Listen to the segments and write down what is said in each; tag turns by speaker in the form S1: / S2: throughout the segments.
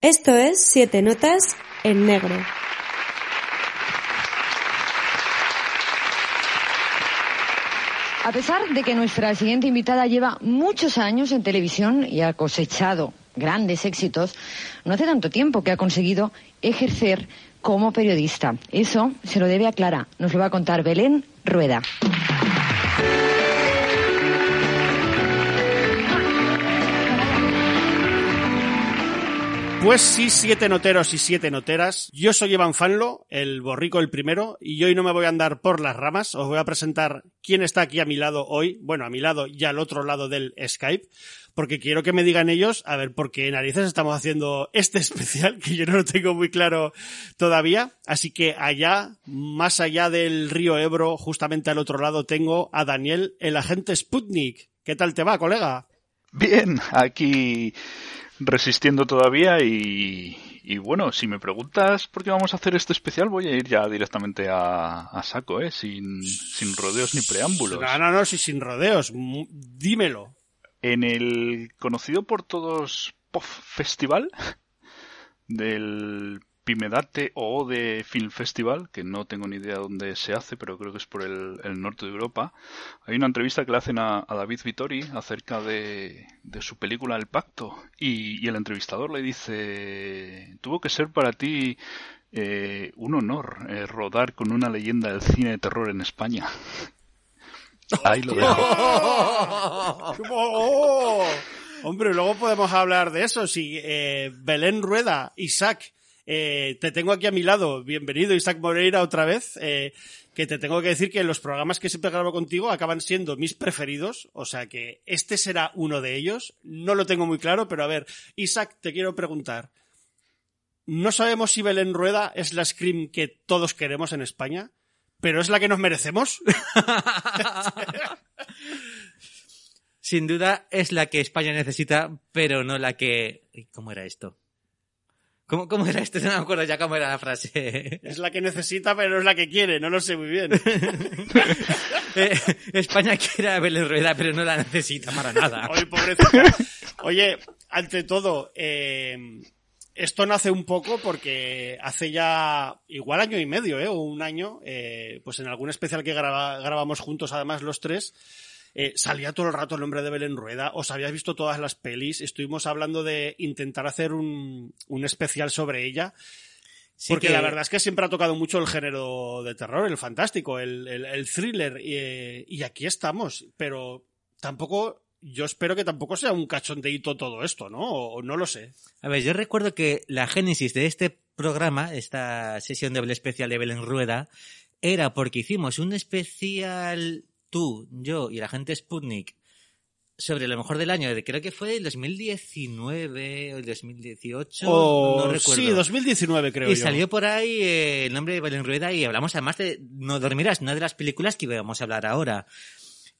S1: Esto es Siete Notas en Negro.
S2: A pesar de que nuestra siguiente invitada lleva muchos años en televisión y ha cosechado grandes éxitos, no hace tanto tiempo que ha conseguido ejercer como periodista. Eso se lo debe a Clara. Nos lo va a contar Belén Rueda.
S3: Pues sí, siete noteros y siete noteras. Yo soy Evan Fanlo, el borrico el primero, y hoy no me voy a andar por las ramas. Os voy a presentar quién está aquí a mi lado hoy, bueno, a mi lado y al otro lado del Skype, porque quiero que me digan ellos, a ver, por qué narices estamos haciendo este especial, que yo no lo tengo muy claro todavía. Así que allá, más allá del río Ebro, justamente al otro lado, tengo a Daniel, el agente Sputnik. ¿Qué tal te va, colega?
S4: Bien, aquí resistiendo todavía y, bueno, si me preguntas por qué vamos a hacer este especial, voy a ir ya directamente a, saco, ¿eh? Sin, sin rodeos ni preámbulos.
S3: No, no, no, sí, sin rodeos. Dímelo.
S4: En el conocido por todos POF Festival del Pimedate o de Film Festival, que no tengo ni idea dónde se hace, pero creo que es por el, norte de Europa. Hay una entrevista que le hacen a, David Vittori acerca de, su película El Pacto y, el entrevistador le dice, tuvo que ser para ti eh, un honor eh, rodar con una leyenda del cine de terror en España. Ahí lo dejo.
S3: Hombre, luego podemos hablar de eso. Si eh, Belén Rueda, Isaac eh, te tengo aquí a mi lado. Bienvenido, Isaac Moreira, otra vez. Eh, que te tengo que decir que los programas que siempre grabo contigo acaban siendo mis preferidos. O sea que este será uno de ellos. No lo tengo muy claro, pero a ver, Isaac, te quiero preguntar. No sabemos si Belén Rueda es la Scream que todos queremos en España, pero es la que nos merecemos.
S5: Sin duda es la que España necesita, pero no la que... ¿Cómo era esto? ¿Cómo, ¿Cómo, era esto? No me acuerdo ya cómo era la frase.
S3: Es la que necesita, pero no es la que quiere, no lo sé muy bien.
S5: Eh, España quiere a Belén Rueda, pero no la necesita para nada.
S3: Oye, pobrecita. Oye, ante todo, eh, esto nace un poco porque hace ya igual año y medio, ¿eh? O un año, eh, pues en algún especial que grabamos juntos, además los tres, eh, salía todo el rato el nombre de Belén Rueda, os habías visto todas las pelis, estuvimos hablando de intentar hacer un, un especial sobre ella. porque la verdad es que siempre ha tocado mucho el género de terror, el fantástico, el, el, thriller, y, y, aquí estamos, pero tampoco, yo espero que tampoco sea un cachondeito todo esto, ¿no? O, no lo sé.
S5: A ver, yo recuerdo que la génesis de este programa, esta sesión de especial de Belén Rueda, era porque hicimos un especial tú, yo y la gente Sputnik sobre lo mejor del año, creo que fue el 2019 o el 2018, no recuerdo.
S3: Sí, 2019 creo
S5: y salió por ahí eh, el nombre de Belén Rueda y hablamos además de No dormirás, una de las películas que íbamos a hablar ahora.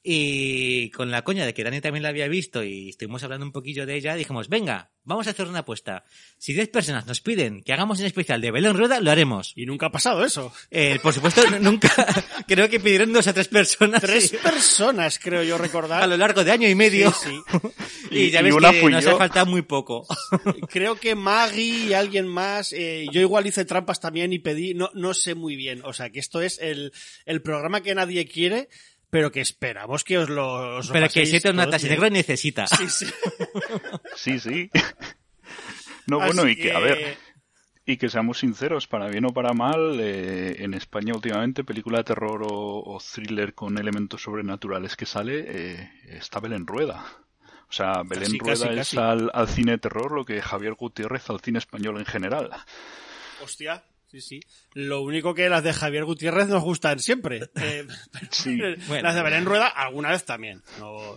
S5: Y con la coña de que Dani también la había visto y estuvimos hablando un poquillo de ella, dijimos, venga, vamos a hacer una apuesta. Si 10 personas nos piden que hagamos un especial de Belén Rueda, lo haremos.
S3: Y nunca ha pasado eso.
S5: Eh, por supuesto, nunca. creo que pidieron dos a tres personas.
S3: Tres personas, creo yo recordar.
S5: A lo largo de año y medio.
S3: Sí,
S5: y, ya ves que nos ha faltado muy poco.
S3: creo que Maggie y alguien más. Eh, yo igual hice trampas también y pedí, no, no sé muy bien. O sea, que esto es el, el programa que nadie quiere pero que esperamos que os lo
S5: Pero que siete notas y negro necesita.
S3: Sí, sí.
S4: sí, sí. No, bueno, y que, a ver, y que seamos sinceros, para bien o para mal, eh, en España últimamente, película de terror o, thriller con elementos sobrenaturales que sale, eh, está Belén Rueda. O sea, Belén Rueda es Al, al cine de terror lo que Javier Gutiérrez al cine español en general.
S3: Hostia. Sí, sí. Lo único que las de Javier Gutiérrez nos gustan siempre. Eh, sí. Las de Belén Rueda alguna vez también.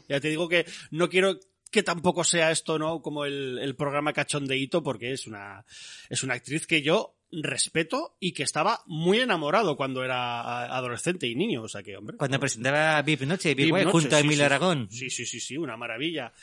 S3: ya te digo que no quiero que tampoco sea esto, ¿no? Como el, el programa cachondeíto, porque es una, es una actriz que yo respeto y que estaba muy enamorado cuando era adolescente y niño, o sea que, hombre.
S5: Cuando presentaba VIP Noche, VIP, Noche, junto a Emilio
S3: sí,
S5: Aragón.
S3: Sí, sí, sí, sí, una maravilla.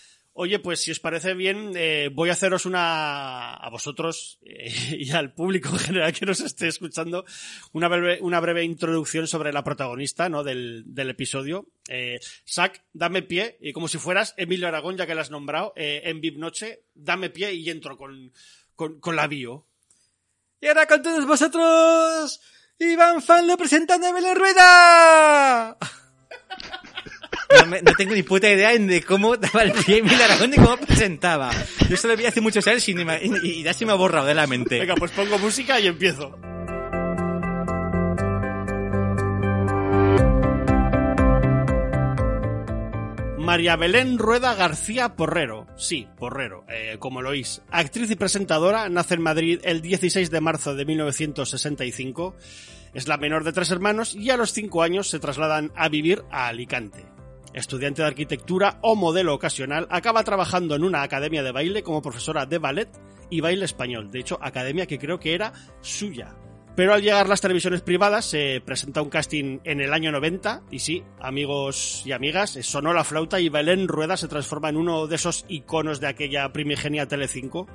S3: Oye, pues si os parece bien, eh, voy a haceros una, a vosotros eh, y al público en general que nos esté escuchando, una breve, una breve introducción sobre la protagonista ¿no? del, del episodio. Eh, Sac, dame pie, y como si fueras Emilio Aragón, ya que la has nombrado, eh, en VIP Noche, dame pie y entro con, con, con la bio.
S5: Y ahora con todos vosotros, Iván Fan lo presentando a Belén Rueda. No, tengo ni puta idea de cómo daba el pie Emilio Aragón ni cómo presentaba. Yo esto lo vi hace muchos años y, me- y ya se me ha borrado de la mente.
S3: Venga, pues pongo música y empiezo. María Belén Rueda García Porrero. Sí, Porrero, eh, como lo oís. Actriz y presentadora, nace en Madrid el 16 de marzo de 1965. Es la menor de tres hermanos y a los cinco años se trasladan a vivir a Alicante. Estudiante de arquitectura o modelo ocasional, acaba trabajando en una academia de baile como profesora de ballet y baile español. De hecho, academia que creo que era suya. Pero al llegar las televisiones privadas se presenta un casting en el año 90 y sí, amigos y amigas, sonó la flauta y Belén Rueda se transforma en uno de esos iconos de aquella primigenia Telecinco.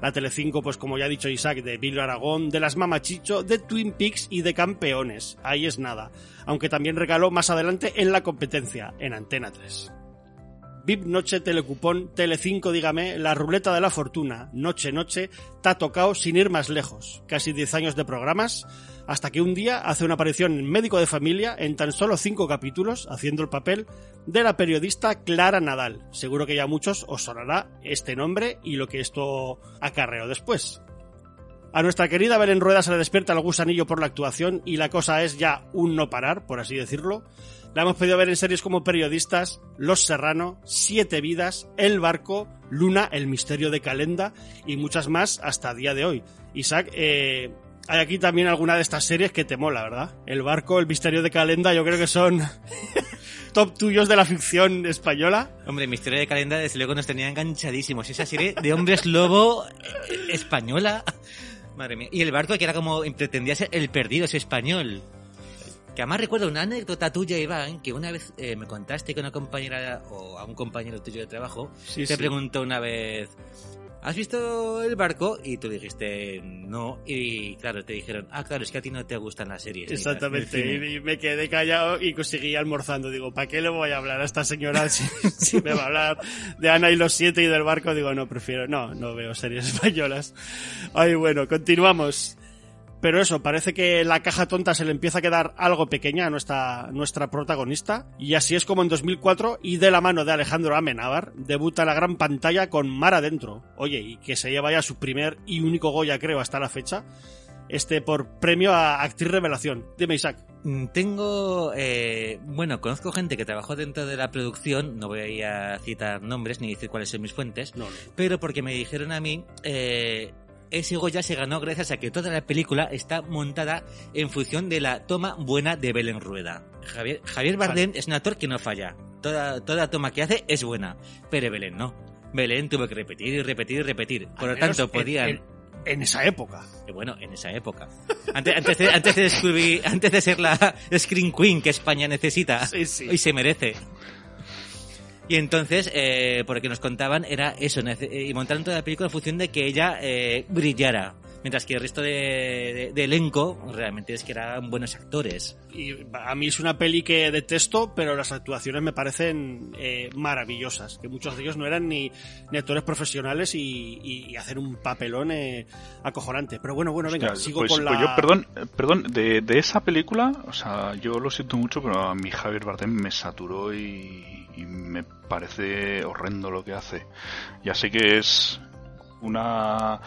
S3: La Telecinco, pues como ya ha dicho Isaac, de Billy Aragón, de las Mamachicho, de Twin Peaks y de Campeones. Ahí es nada. Aunque también regaló más adelante en la competencia, en Antena 3. VIP Noche Telecupón, Telecinco, dígame, La Ruleta de la Fortuna, Noche Noche, te ha tocado sin ir más lejos. Casi 10 años de programas, hasta que un día hace una aparición en Médico de Familia en tan solo 5 capítulos, haciendo el papel de la periodista Clara Nadal. Seguro que ya a muchos os sonará este nombre y lo que esto acarreó después. A nuestra querida Belén Rueda se le despierta el gusanillo por la actuación y la cosa es ya un no parar, por así decirlo. La hemos podido ver en series como Periodistas, Los Serrano, Siete Vidas, El Barco, Luna, El Misterio de Calenda y muchas más hasta día de hoy. Isaac, eh, hay aquí también alguna de estas series que te mola, ¿verdad? El Barco, El Misterio de Calenda, yo creo que son top tuyos de la ficción española.
S5: Hombre, Misterio de Calenda desde luego nos tenía enganchadísimos. Esa serie de hombres lobo eh, española. Madre mía. Y el barco que era como pretendía ser el perdido, ese español. Que además recuerdo una anécdota tuya, Iván, que una vez eh, me contaste que una compañera o a un compañero tuyo de trabajo
S3: Sí,
S5: te
S3: sí.
S5: preguntó una vez, ¿has visto el barco? Y tú dijiste, no. Y claro, te dijeron, ah, claro, es que a ti no te gustan las series. ni las-
S3: Exactamente,
S5: cine".
S3: y y me quedé callado y seguí almorzando. Digo, ¿para qué le voy a hablar a esta señora si, si me va a hablar de Ana y los siete y del barco? Digo, no, prefiero, no, no veo series españolas. Ay, bueno, continuamos. Pero eso, parece que la caja tonta se le empieza a quedar algo pequeña a nuestra, nuestra protagonista. Y así es como en 2004, y de la mano de Alejandro Amenábar, debuta la gran pantalla con Mar Adentro. Oye, y que se lleva ya su primer y único Goya, creo, hasta la fecha. Este por premio a actriz revelación. Dime, Isaac.
S5: Mm, Tengo, eh, bueno, conozco gente que trabajó dentro de la producción, no voy a citar nombres ni decir cuáles son mis fuentes,
S3: No, no.
S5: pero porque me dijeron a mí, eh, ese Goya se ganó gracias a que toda la película está montada en función de la toma buena de Belén Rueda. Javier, Javier Bardem es un actor que no falla, toda, toda toma que hace es buena, pero Belén no. Belén tuvo que repetir y repetir y repetir, por
S3: Al
S5: lo tanto podían...
S3: En, en esa época.
S5: Eh, Bueno, en esa época. Antes, antes, de, antes, de descubrir- antes de ser la Screen Queen que España necesita
S3: Sí, sí.
S5: y se merece. Y entonces, eh, por lo que nos contaban, era eso, eh, y montaron toda la película en función de que ella eh, brillara. Mientras que el resto de, de- de elenco realmente es que eran buenos actores.
S3: Y a mí es una peli que detesto, pero las actuaciones me parecen eh, maravillosas. Que muchos de ellos no eran ni, ni actores profesionales y, y- y hacen un papelón eh, acojonante. Pero bueno, bueno, venga,
S4: Hostia,
S3: sigo
S4: pues,
S3: con la.
S4: pues yo, perdón, eh, perdón de, de esa película, o sea, yo lo siento mucho, pero a mí Javier Bardem me saturó y, y me parece horrendo lo que hace. Ya sé que es una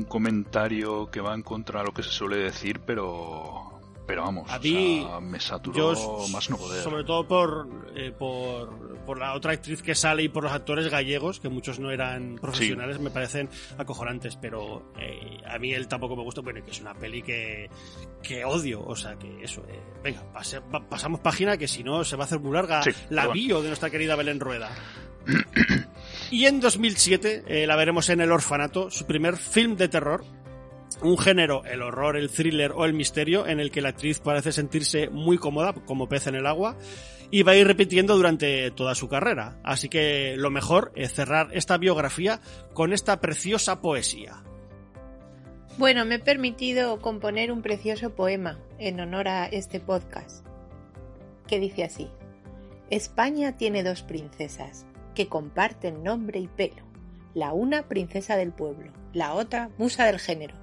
S4: un comentario que va en contra de lo que se suele decir, pero pero vamos,
S3: A
S4: o
S3: mí,
S4: sea, me
S3: Yo,
S4: saturó más no poder.
S3: sobre todo por, eh, por, por la otra actriz que sale y por los actores gallegos, que muchos no eran profesionales, me parecen acojonantes, pero eh, a mí él tampoco me gusta, bueno, que es una peli que, que odio, o sea, que eso, eh, venga, pase- pa- pasamos página, que si no se va a hacer muy larga
S4: Sí,
S3: la
S4: bueno.
S3: bio de nuestra querida Belén Rueda. Y en 2007 eh, la veremos en El Orfanato, su primer film de terror. Un género, el horror, el thriller o el misterio, en el que la actriz parece sentirse muy cómoda, como pez en el agua, y va a ir repitiendo durante toda su carrera. Así que lo mejor es cerrar esta biografía con esta preciosa poesía.
S6: Bueno, me he permitido componer un precioso poema en honor a este podcast, que dice así. España tiene dos princesas que comparten nombre y pelo. La una princesa del pueblo, la otra musa del género.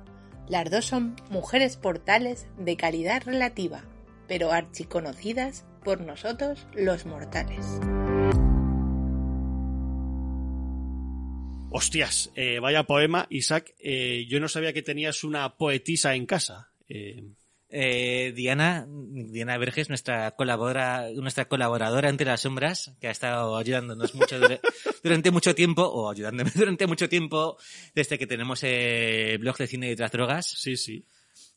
S6: Las dos son mujeres portales de calidad relativa, pero archiconocidas por nosotros los mortales.
S3: Hostias, eh, vaya poema, Isaac. Eh, yo no sabía que tenías una poetisa en casa. Eh,
S5: Eh, Diana, Diana Verges, nuestra colaboradora, nuestra colaboradora entre las sombras, que ha estado ayudándonos mucho dura- durante mucho tiempo, o ayudándome durante mucho tiempo, desde que tenemos el blog de cine y otras drogas.
S3: sí, sí.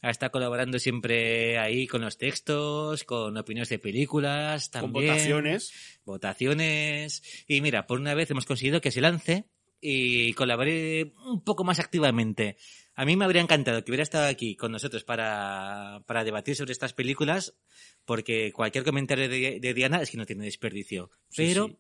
S5: Ha estado colaborando siempre ahí con los textos, con opiniones de películas,
S3: Con
S5: también.
S3: votaciones.
S5: Votaciones. Y mira, por una vez hemos conseguido que se lance y colabore un poco más activamente. A mí me habría encantado que hubiera estado aquí con nosotros para, para debatir sobre estas películas, porque cualquier comentario de, de Diana es que no tiene desperdicio.
S3: Sí,
S5: Pero
S3: sí.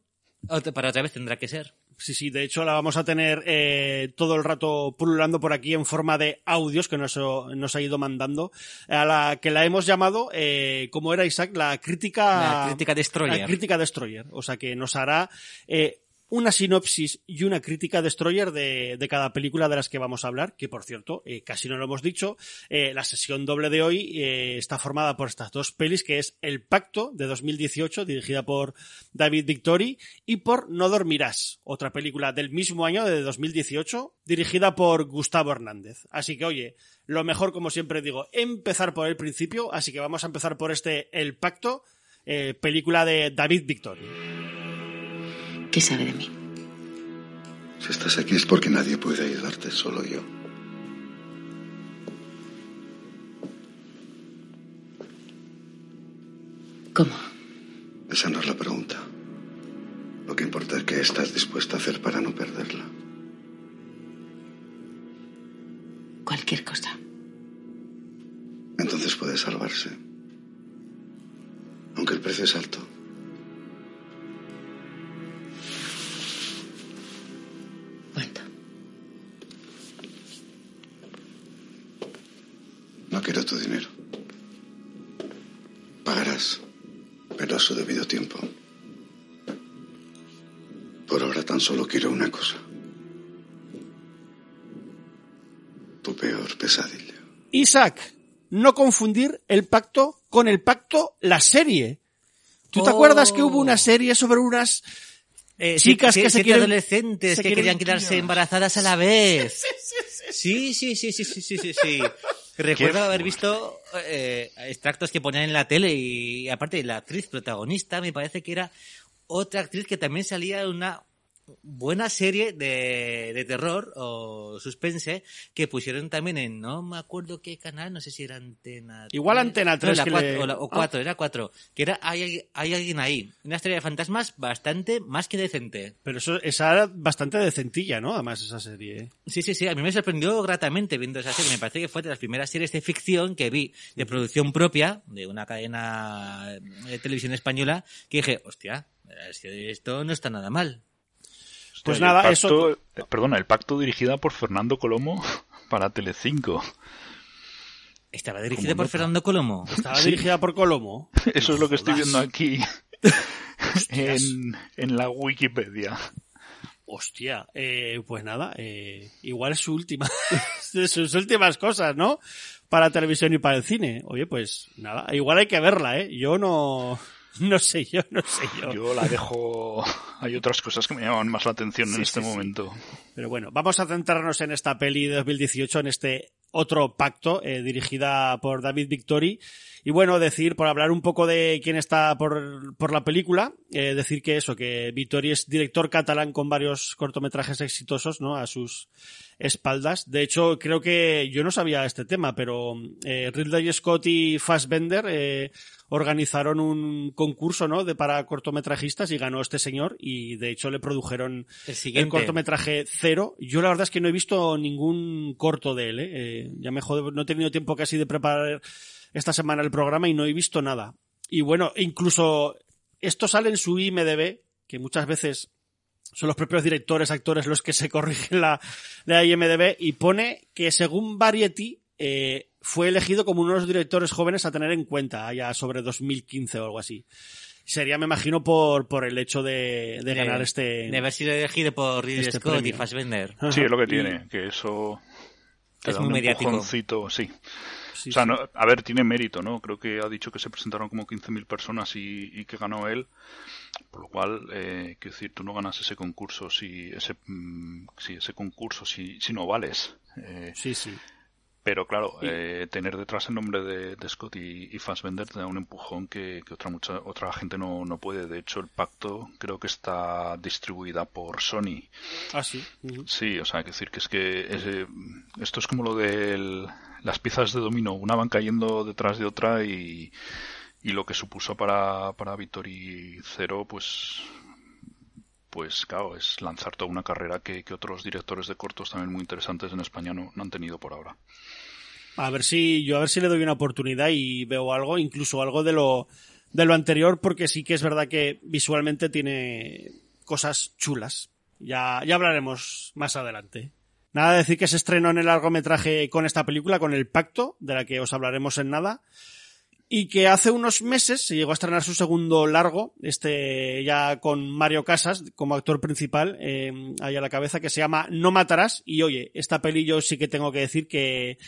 S5: otra- para otra vez tendrá que ser.
S3: Sí, sí, de hecho la vamos a tener eh, todo el rato pululando por aquí en forma de audios que nos, nos ha ido mandando, a la que la hemos llamado, eh, como era Isaac, la crítica...
S5: La crítica Destroyer.
S3: La crítica Destroyer, o sea que nos hará eh, una sinopsis y una crítica Destroyer de, de cada película de las que vamos a hablar, que por cierto, eh, casi no lo hemos dicho, eh, la sesión doble de hoy eh, está formada por estas dos pelis, que es El Pacto de 2018, dirigida por David Victory, y por No Dormirás, otra película del mismo año, de 2018, dirigida por Gustavo Hernández. Así que, oye, lo mejor, como siempre digo, empezar por el principio, así que vamos a empezar por este El Pacto, eh, película de David Victory.
S7: ¿Qué sabe de mí?
S8: Si estás aquí es porque nadie puede ayudarte, solo yo.
S7: ¿Cómo?
S8: Esa no es la pregunta. Lo que importa es qué estás dispuesta a hacer para no perderla.
S7: Cualquier cosa.
S8: Entonces puede salvarse. Aunque el precio es alto. Quiero una cosa. Tu peor pesadilla.
S3: Isaac, no confundir el pacto con el pacto, la serie. ¿Tú te
S5: Oh.
S3: acuerdas que hubo una serie sobre unas
S5: Eh,
S3: Chicas
S5: sí,
S3: que
S5: sí,
S3: se quieren-
S5: adolescentes
S3: se
S5: que
S3: quieren
S5: querían quedarse embarazadas a la vez. Sí, sí, sí, sí, sí, sí, sí, sí. Recuerdo haber visto eh, extractos que ponían en la tele y aparte la actriz protagonista me parece que era otra actriz que también salía en una buena serie de, de terror o suspense que pusieron también en no me acuerdo qué canal, no sé si era Antena
S3: Igual Antena
S5: no,
S3: 3
S5: la
S3: que
S5: cuatro,
S3: le-
S5: o, la- o
S3: Ah.
S5: cuatro, era cuatro, que era hay, hay alguien ahí, una historia de fantasmas bastante más que decente.
S3: Pero eso, esa era bastante decentilla, ¿no? Además, esa serie. ¿eh?
S5: Sí, sí, sí, a mí me sorprendió gratamente viendo esa serie. Me parece que fue de las primeras series de ficción que vi de producción propia, de una cadena de televisión española, que dije, hostia, esto no está nada mal.
S3: Pues
S4: el
S3: nada,
S4: pacto-
S3: eso-
S4: eh, Perdona, el pacto dirigida por Fernando Colomo para Telecinco.
S5: Estaba dirigida por. Fernando Colomo.
S3: Estaba dirigida por Colomo.
S4: Eso es lo que estoy viendo aquí en, en la Wikipedia.
S3: Hostia, eh, pues nada, eh, igual es su última, sus últimas cosas, ¿no? Para televisión y para el cine. Oye, pues nada, igual hay que verla, ¿eh? Yo no, no sé yo, no sé yo.
S4: Yo la dejo. Hay otras cosas que me llaman más la atención en este
S3: sí, sí.
S4: momento.
S3: Pero bueno, vamos a centrarnos en esta peli de 2018, en este otro pacto, eh, dirigida por David Victory. Y bueno, decir, por hablar un poco de quién está por, por la película, eh, decir que eso, que Victory es director catalán con varios cortometrajes exitosos, ¿no? A sus espaldas. De hecho, creo que yo no sabía este tema, pero eh, Ridley Scott y Fassbender, eh, organizaron un concurso, ¿no? De para cortometrajistas y ganó este señor y de hecho le produjeron
S5: El
S3: cortometraje cero. Yo la verdad es que no he visto ningún corto de él, ¿eh? Eh, ya me jode, no he tenido tiempo casi de preparar esta semana el programa y no he visto nada. Y bueno, incluso esto sale en su IMDB, que muchas veces son los propios directores, actores los que se corrigen la, la IMDB y pone que según Variety eh, fue elegido como uno de los directores jóvenes a tener en cuenta, allá sobre 2015 o algo así. Sería, me imagino, por, por el hecho de, de ganar este...
S5: De haber sido elegido por Ridley
S3: este
S5: Scott y
S3: premio.
S5: Fassbender.
S3: Ajá.
S4: Sí, es lo que
S3: Y-
S4: tiene, que eso te
S5: Es
S4: da
S5: muy
S4: un
S5: mediático.
S4: sí.
S3: Sí,
S4: o sea,
S3: sí.
S4: no- a ver, tiene mérito, ¿no? Creo que ha dicho que se presentaron como 15.000 personas y, y que ganó él. Por lo cual, eh, quiero decir, tú no ganas ese concurso si ese, mm, si ese concurso si, si no vales. Eh,
S3: Sí, sí.
S4: pero claro, eh, tener detrás el nombre de, de Scott y, y Fassbender te da un empujón que, que otra mucha otra gente no, no puede. De hecho, el pacto creo que está distribuida por Sony.
S3: Ah, sí.
S4: Sí, o sea, hay que decir que es que es, eh, esto es como lo de las piezas de dominó, una van cayendo detrás de otra y, y lo que supuso para, para Vittori Cero, pues, pues claro, es lanzar toda una carrera que, que otros directores de cortos también muy interesantes en España no, no han tenido por ahora.
S3: A ver si, yo a ver si le doy una oportunidad y veo algo, incluso algo de lo, de lo anterior, porque sí que es verdad que visualmente tiene cosas chulas. Ya, ya hablaremos más adelante. Nada de decir que se estrenó en el largometraje con esta película, con El Pacto, de la que os hablaremos en nada. Y que hace unos meses se llegó a estrenar su segundo largo, este ya con Mario Casas como actor principal, eh, ahí a la cabeza, que se llama No Matarás. Y oye, esta peli yo sí que tengo que decir que,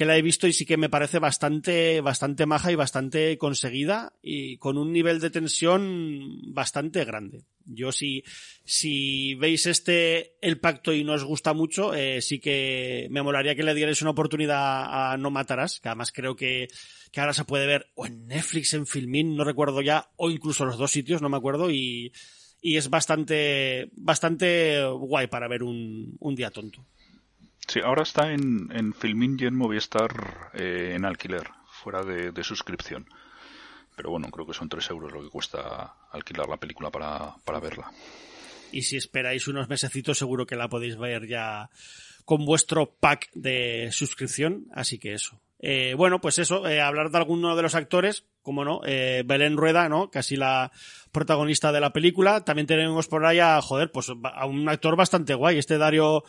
S3: que la he visto y sí que me parece bastante, bastante maja y bastante conseguida y con un nivel de tensión bastante grande. Yo si, si veis este El Pacto y no os gusta mucho, eh, sí que me molaría que le dierais una oportunidad a No Matarás, que además creo que, que ahora se puede ver o en Netflix, en Filmin, no recuerdo ya, o incluso los dos sitios, no me acuerdo, y, y es bastante, bastante guay para ver un, un día tonto.
S4: Sí, ahora está en, en Filmin y en Movistar eh, en alquiler, fuera de, de suscripción. Pero bueno, creo que son 3 euros lo que cuesta alquilar la película para, para verla.
S3: Y si esperáis unos mesecitos, seguro que la podéis ver ya con vuestro pack de suscripción. Así que eso. Eh, bueno, pues eso, eh, hablar de alguno de los actores, como no, eh, Belén Rueda, ¿no? Casi la protagonista de la película. También tenemos por ahí a, joder, pues a un actor bastante guay, este Dario,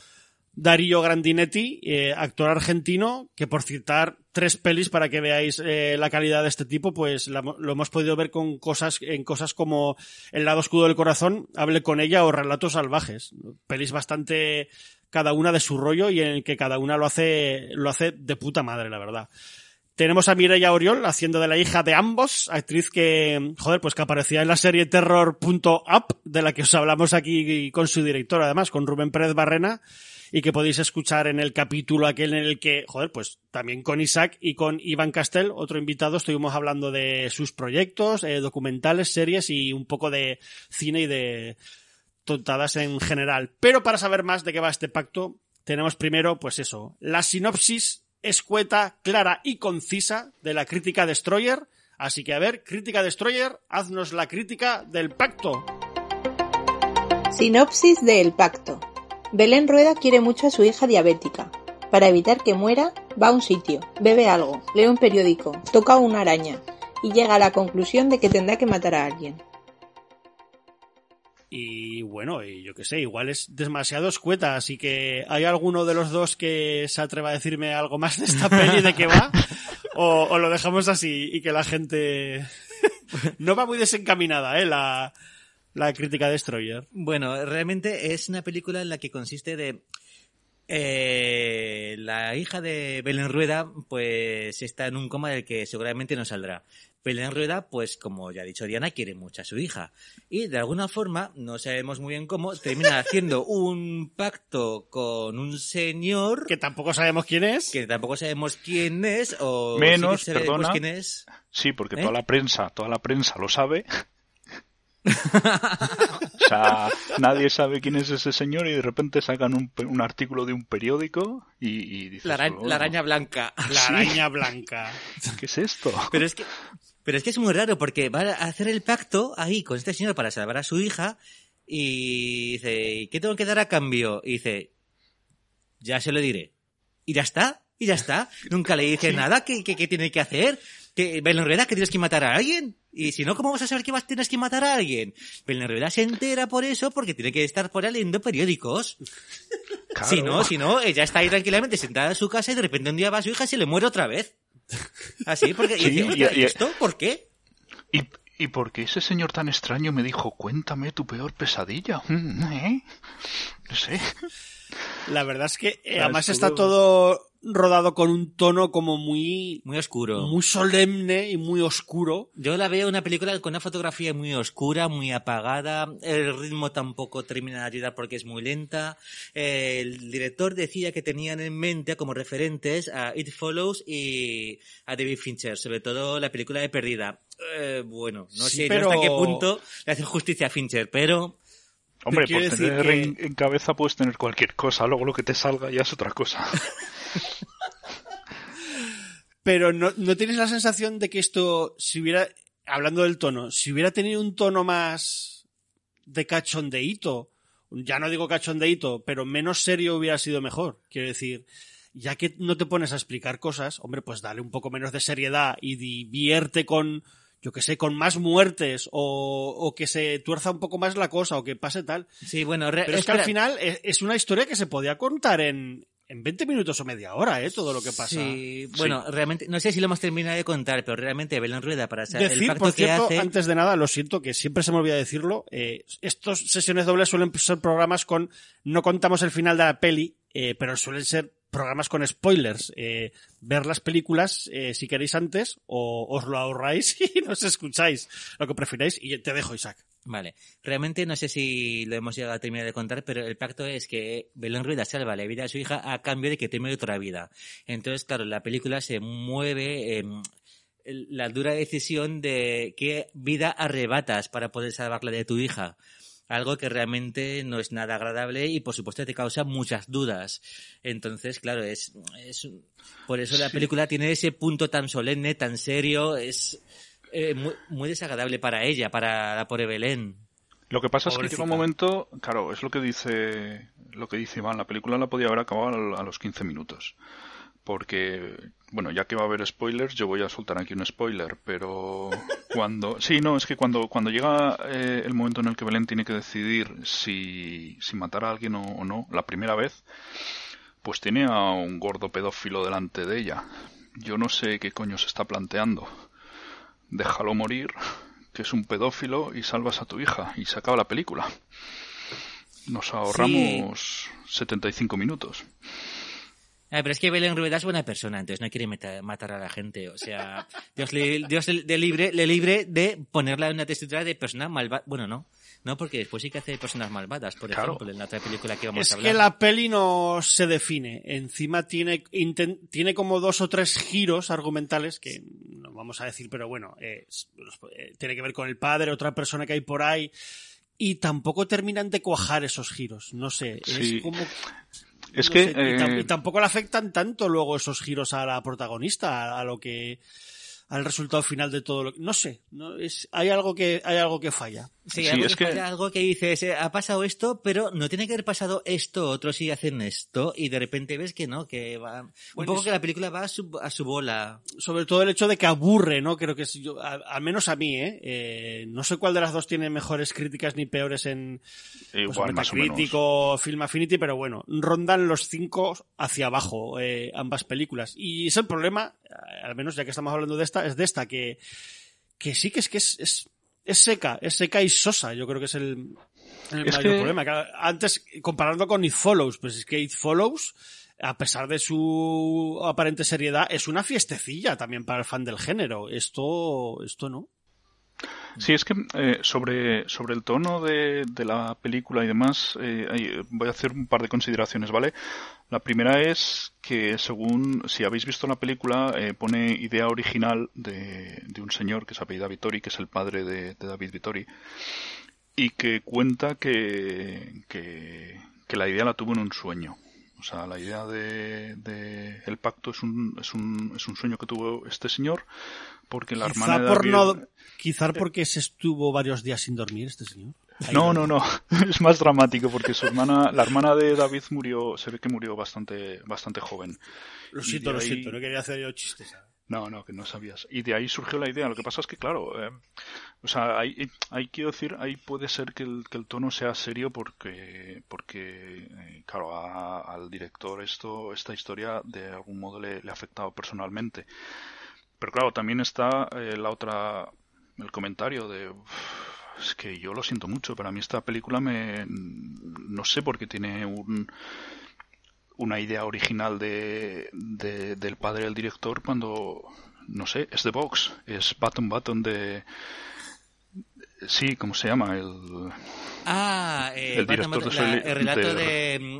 S3: Darío Grandinetti, eh, actor argentino, que por citar tres pelis para que veáis eh, la calidad de este tipo, pues lo hemos podido ver con cosas, en cosas como El lado escudo del corazón, Hable con ella o Relatos salvajes. Pelis bastante cada una de su rollo y en el que cada una lo hace, lo hace de puta madre, la verdad. Tenemos a Mireia Oriol haciendo de la hija de ambos, actriz que, joder, pues que aparecía en la serie Terror.up, de la que os hablamos aquí con su director, además, con Rubén Pérez Barrena, y que podéis escuchar en el capítulo aquel en el que, joder, pues también con Isaac y con Iván Castel, otro invitado, estuvimos hablando de sus proyectos, eh, documentales, series y un poco de cine y de tontadas en general. Pero para saber más de qué va este pacto, tenemos primero, pues eso, la sinopsis escueta, clara y concisa de la crítica Destroyer. Así que a ver, crítica Destroyer, haznos la crítica del pacto.
S6: Sinopsis de El Pacto. Belén Rueda quiere mucho a su hija diabética. Para evitar que muera, va a un sitio, bebe algo, lee un periódico, toca una araña y llega a la conclusión de que tendrá que matar a alguien.
S3: Y bueno, yo qué sé, igual es demasiado escueta, así que ¿hay alguno de los dos que se atreva a decirme algo más de esta peli de qué va? O, lo dejamos así y que la gente no va muy desencaminada, ¿eh? La crítica de Destroyer.
S5: Bueno, realmente es una película en la que consiste de eh, la hija de Belén Rueda, pues está en un coma del que seguramente no saldrá. Belén Rueda, pues como ya ha dicho Diana, quiere mucho a su hija. Y de alguna forma, no sabemos muy bien cómo, termina haciendo un pacto con un señor
S3: Que tampoco sabemos quién es.
S5: que tampoco sabemos quién es o
S4: Menos,
S5: sí
S4: perdona.
S5: quién es.
S4: Sí, porque
S5: ¿Eh?
S4: toda la prensa, toda la prensa lo sabe. o sea, nadie sabe quién es ese señor y de repente sacan un, un artículo de un periódico y, y dices,
S5: La,
S4: "Oh,
S5: la araña blanca.
S3: La araña blanca.
S4: ¿qué es esto?
S5: Pero es que Pero es que es muy raro porque va a hacer el pacto ahí con este señor para salvar a su hija y dice, ¿qué tengo que dar a cambio? Y dice, ya se lo diré. Y ya está, y ya está. Nunca le dice nada, ¿qué, qué, qué tiene que hacer? ¿Que Rueda que tienes que matar a alguien? Y si no, ¿cómo vas a saber que vas, tienes que matar a alguien? Rueda se entera por eso porque tiene que estar por ahí leyendo periódicos. Si no, si no, ella está ahí tranquilamente sentada en su casa y de repente un día va a su hija y se le muere otra vez. Así, porque y
S4: Sí,
S5: dice,
S4: y-
S5: "Hostia, ¿y
S4: y-
S5: esto? ¿Por qué?
S4: ¿Y, ¿Y por qué ese señor tan extraño me dijo, cuéntame tu peor pesadilla? ¿Eh? No sé.
S3: La verdad es que eh, además
S4: estuvo-
S3: está todo rodado con un tono como muy,
S5: Muy oscuro.
S3: muy solemne y muy oscuro.
S5: Yo la veo una película con una fotografía muy oscura, muy apagada, el ritmo tampoco termina de ayudar porque es muy lenta. El director decía que tenían en mente como referentes a It Follows y a David Fincher, sobre todo la película de Perdida. Eh, bueno, no
S3: Sí,
S5: sé
S3: pero-
S5: hasta qué punto le hacen justicia a Fincher, pero
S4: Hombre, por
S3: decir
S4: tener
S3: que-
S4: en, en cabeza puedes tener cualquier cosa, luego lo que te salga ya es otra cosa.
S3: Pero no, ¿no tienes la sensación de que esto, si hubiera, hablando del tono, si hubiera tenido un tono más de cachondeíto, ya no digo cachondeíto, pero menos serio hubiera sido mejor? Quiero decir, ya que no te pones a explicar cosas, hombre, pues dale un poco menos de seriedad y divierte con, yo que sé, con más muertes o, o que se tuerza un poco más la cosa o que pase tal.
S5: sí, bueno,
S3: Pero es que al final es, es una historia que se podía contar en, en 20 minutos o media hora, ¿eh? Todo lo que pasa.
S5: Sí, bueno, realmente, no sé si lo hemos terminado de contar, pero realmente Belén Rueda para saber el
S3: Decir,
S5: pacto
S3: por
S5: que
S3: cierto,
S5: hace...
S3: antes de nada, lo siento que siempre se me olvida decirlo, eh, estos sesiones dobles suelen ser programas con, no contamos el final de la peli, eh, pero suelen ser programas con spoilers. Eh, ver las películas, eh, si queréis antes, o os lo ahorráis y nos escucháis, lo que prefiráis, y te dejo, Isaac.
S5: Vale, realmente no sé si lo hemos llegado a terminar de contar, pero el pacto es que Belén Rueda salva la vida de su hija a cambio de que teme otra vida. Entonces, claro, la película se mueve en la dura decisión de qué vida arrebatas para poder salvarla de tu hija. Algo que realmente no es nada agradable y por supuesto te causa muchas dudas. Entonces, claro, es, es por eso la película tiene ese punto tan solemne, tan serio, es eh, muy, muy desagradable para ella, para la pobre Belén.
S4: Lo que pasa es que llega un momento, claro, es lo que dice lo que dice Iván, la película la podía haber acabado a los 15 minutos. Porque, bueno, ya que va a haber spoilers, yo voy a soltar aquí un spoiler, pero cuando... Sí, no, es que cuando, cuando llega eh, el momento en el que Belén tiene que decidir si, si matar a alguien o, o no, la primera vez, pues tiene a un gordo pedófilo delante de ella. Yo no sé qué coño se está planteando. Déjalo morir, que es un pedófilo, y salvas a tu hija, y se acaba la película. Nos ahorramos 75 minutos.
S5: Ah, pero es que Belén Rueda es buena persona, entonces no quiere meta- matar a la gente. O sea, Dios le, Dios le, le libre, le libre de ponerla en una tesitura de persona malvada. Bueno, no. No, porque después sí que hace personas malvadas, por
S4: Claro.
S5: ejemplo, en la otra película que vamos
S3: Es
S5: a hablar.
S3: que la peli no se define. Encima tiene, inten- tiene como dos o tres giros argumentales que no vamos a decir, pero bueno, eh, es- eh, tiene que ver con el padre, otra persona que hay por ahí. Y tampoco terminan de cuajar esos giros. No sé.
S4: Sí.
S3: Es como.
S4: Es
S3: no
S4: que...
S3: sé,
S4: eh,
S3: y tampoco le afectan tanto luego esos giros a la protagonista, a, a lo que. al resultado final de todo lo que. No sé. No, es, hay algo que, hay algo que falla.
S5: Sí,
S4: Sí,
S5: algo,
S4: es
S5: que algo que dices, eh, ha pasado esto, pero no tiene que haber pasado esto, otros sí hacen esto, y de repente ves que no, que va... un
S3: Bueno,
S5: poco
S3: es-
S5: que la película va a su, a su bola.
S3: sobre todo el hecho de que aburre, ¿no? Creo que es yo, a- al menos a mí, ¿eh? Eh, No sé cuál de las dos tiene mejores críticas ni peores en pues,
S4: igual, más o menos.
S3: Metacritic o Film Affinity, pero bueno, rondan los cinco hacia abajo eh, ambas películas. Y es el problema, eh, al menos ya que estamos hablando de esta, es de esta, que, que sí que es que es, es, seca, es seca y sosa, yo creo que es el, el
S4: Es
S3: mayor
S4: que-
S3: problema. Antes, comparando con It Follows, pues es que It Follows, a pesar de su aparente seriedad, es una fiestecilla también para el fan del género. Esto, esto no.
S4: Sí, es que eh, sobre, sobre el tono de, de la película y demás, eh, voy a hacer un par de consideraciones, ¿vale? La primera es que según, si habéis visto la película, eh, pone idea original de, de un señor que se apellida Vittori, que es el padre de, de David Vittori, y que cuenta que, que, que la idea la tuvo en un sueño. O sea, la idea de, de el pacto es un, es un, es un sueño que tuvo este señor porque la
S3: Quizá,
S4: hermana de
S3: por
S4: David...
S3: no, quizá porque se estuvo varios días sin dormir este señor. Ahí
S4: No, no, no. Es más dramático porque su hermana, la hermana de David murió, se ve que murió bastante, bastante joven.
S3: Lo siento, lo
S4: ahí-
S3: siento, no quería hacer yo chistes. ¿sabes?
S4: No, no, que no sabías. Y de ahí surgió la idea. Lo que pasa es que, claro, eh, o sea, ahí, ahí quiero decir, ahí puede ser que el, que el tono sea serio porque, porque eh, claro, a- al director esto, esta historia de algún modo le, le ha afectado personalmente. Pero claro, también está eh, la otra, el comentario de, "Uf, es que yo lo siento mucho, pero a mí esta película me, no sé por qué tiene un, una idea original de, de- del padre del director cuando, no sé, es de Vox, es Button Button de... Sí, ¿cómo se llama? El...
S5: Ah, eh,
S4: El director de
S5: la- el relato
S4: de-
S5: de...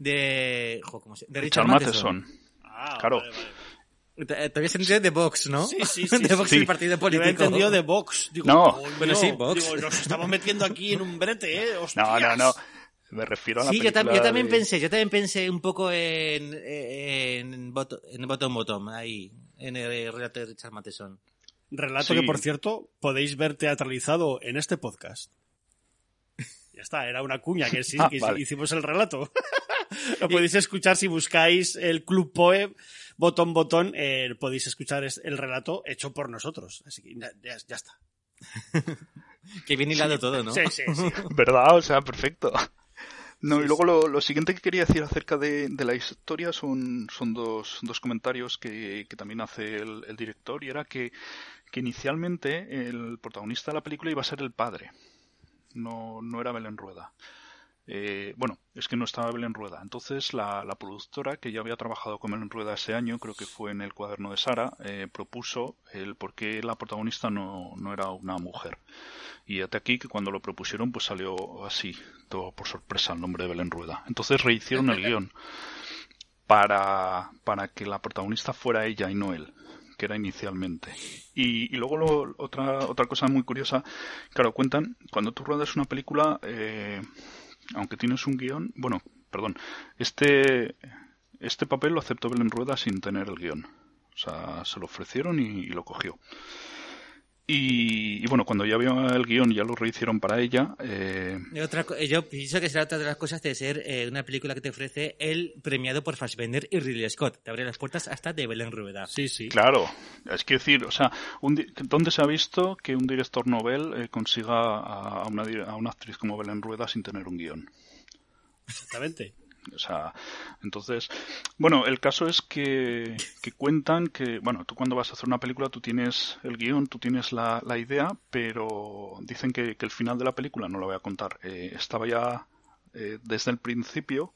S5: De, jo, ¿cómo se- de Richard,
S4: Richard
S5: Matheson.
S4: Matheson.
S3: Ah,
S4: Claro.
S3: vale, vale.
S5: Te, te habías entendido de Vox, ¿no?
S3: Sí, sí, sí,
S5: de Vox,
S4: sí.
S5: el partido
S3: Yo
S5: político.
S3: había entendido de Vox. Digo,
S4: No.
S5: Bueno, sí, Vox.
S3: Digo, nos estamos metiendo aquí en un brete, ¿eh?
S4: No,
S3: ¡Hostias!
S4: no, no. Me refiero a la
S5: Sí, yo, tam- yo también
S4: de-
S5: pensé, yo también pensé un poco en, en, bot- en Bottom Bottom, ahí, en el relato de Richard Matheson.
S3: Relato
S4: Sí.
S3: que, por cierto, podéis ver teatralizado en este podcast. Ya está, era una cuña que sí,
S4: Ah,
S3: que sí,
S4: vale.
S3: hicimos el relato. Lo podéis escuchar si buscáis el Club Poe, botón, botón, eh, podéis escuchar es- el relato hecho por nosotros. Así que ya, ya- ya está.
S5: Que bien hilado todo, ¿no?
S3: Sí, sí, sí.
S4: ¿Verdad? O sea, perfecto. No, y luego lo, lo siguiente que quería decir acerca de, de la historia son, son dos, dos comentarios que, que también hace el, el director y era que, que inicialmente el protagonista de la película iba a ser el padre, no, no era Belén Rueda. Eh, bueno, es que no estaba Belén Rueda. Entonces la, la productora, que ya había trabajado con Belén Rueda ese año, creo que fue en el cuaderno de Sara, eh, propuso el por qué la protagonista no, no era una mujer. Y hasta aquí que cuando lo propusieron pues salió así, todo por sorpresa el nombre de Belén Rueda. Entonces rehicieron el guion para, para que la protagonista fuera ella y no él que era inicialmente. Y, y luego lo- otra, otra cosa muy curiosa, claro, cuentan, cuando tú ruedas una película, eh, aunque tienes un guion, bueno, perdón, este, este papel lo aceptó Belén Rueda sin tener el guion. O sea, se lo ofrecieron y, y lo cogió. Y, y bueno, cuando ya vio el guion, ya lo rehicieron para ella. eh,
S5: otra yo pienso que será otra de las cosas de ser eh, una película que te ofrece el premiado por Fassbender y Ridley Scott. Te abre las puertas hasta de Belén Rueda.
S3: Sí, sí.
S4: Claro, es que decir, o sea, un di- ¿dónde se ha visto que un director novel eh, consiga a, a una, a una actriz como Belén Rueda sin tener un guion?
S3: Exactamente.
S4: O sea, entonces, bueno, el caso es que, que cuentan que, bueno, tú cuando vas a hacer una película tú tienes el guion, tú tienes la, la idea, pero dicen que, que el final de la película, no lo voy a contar, eh, estaba ya eh, desde el principio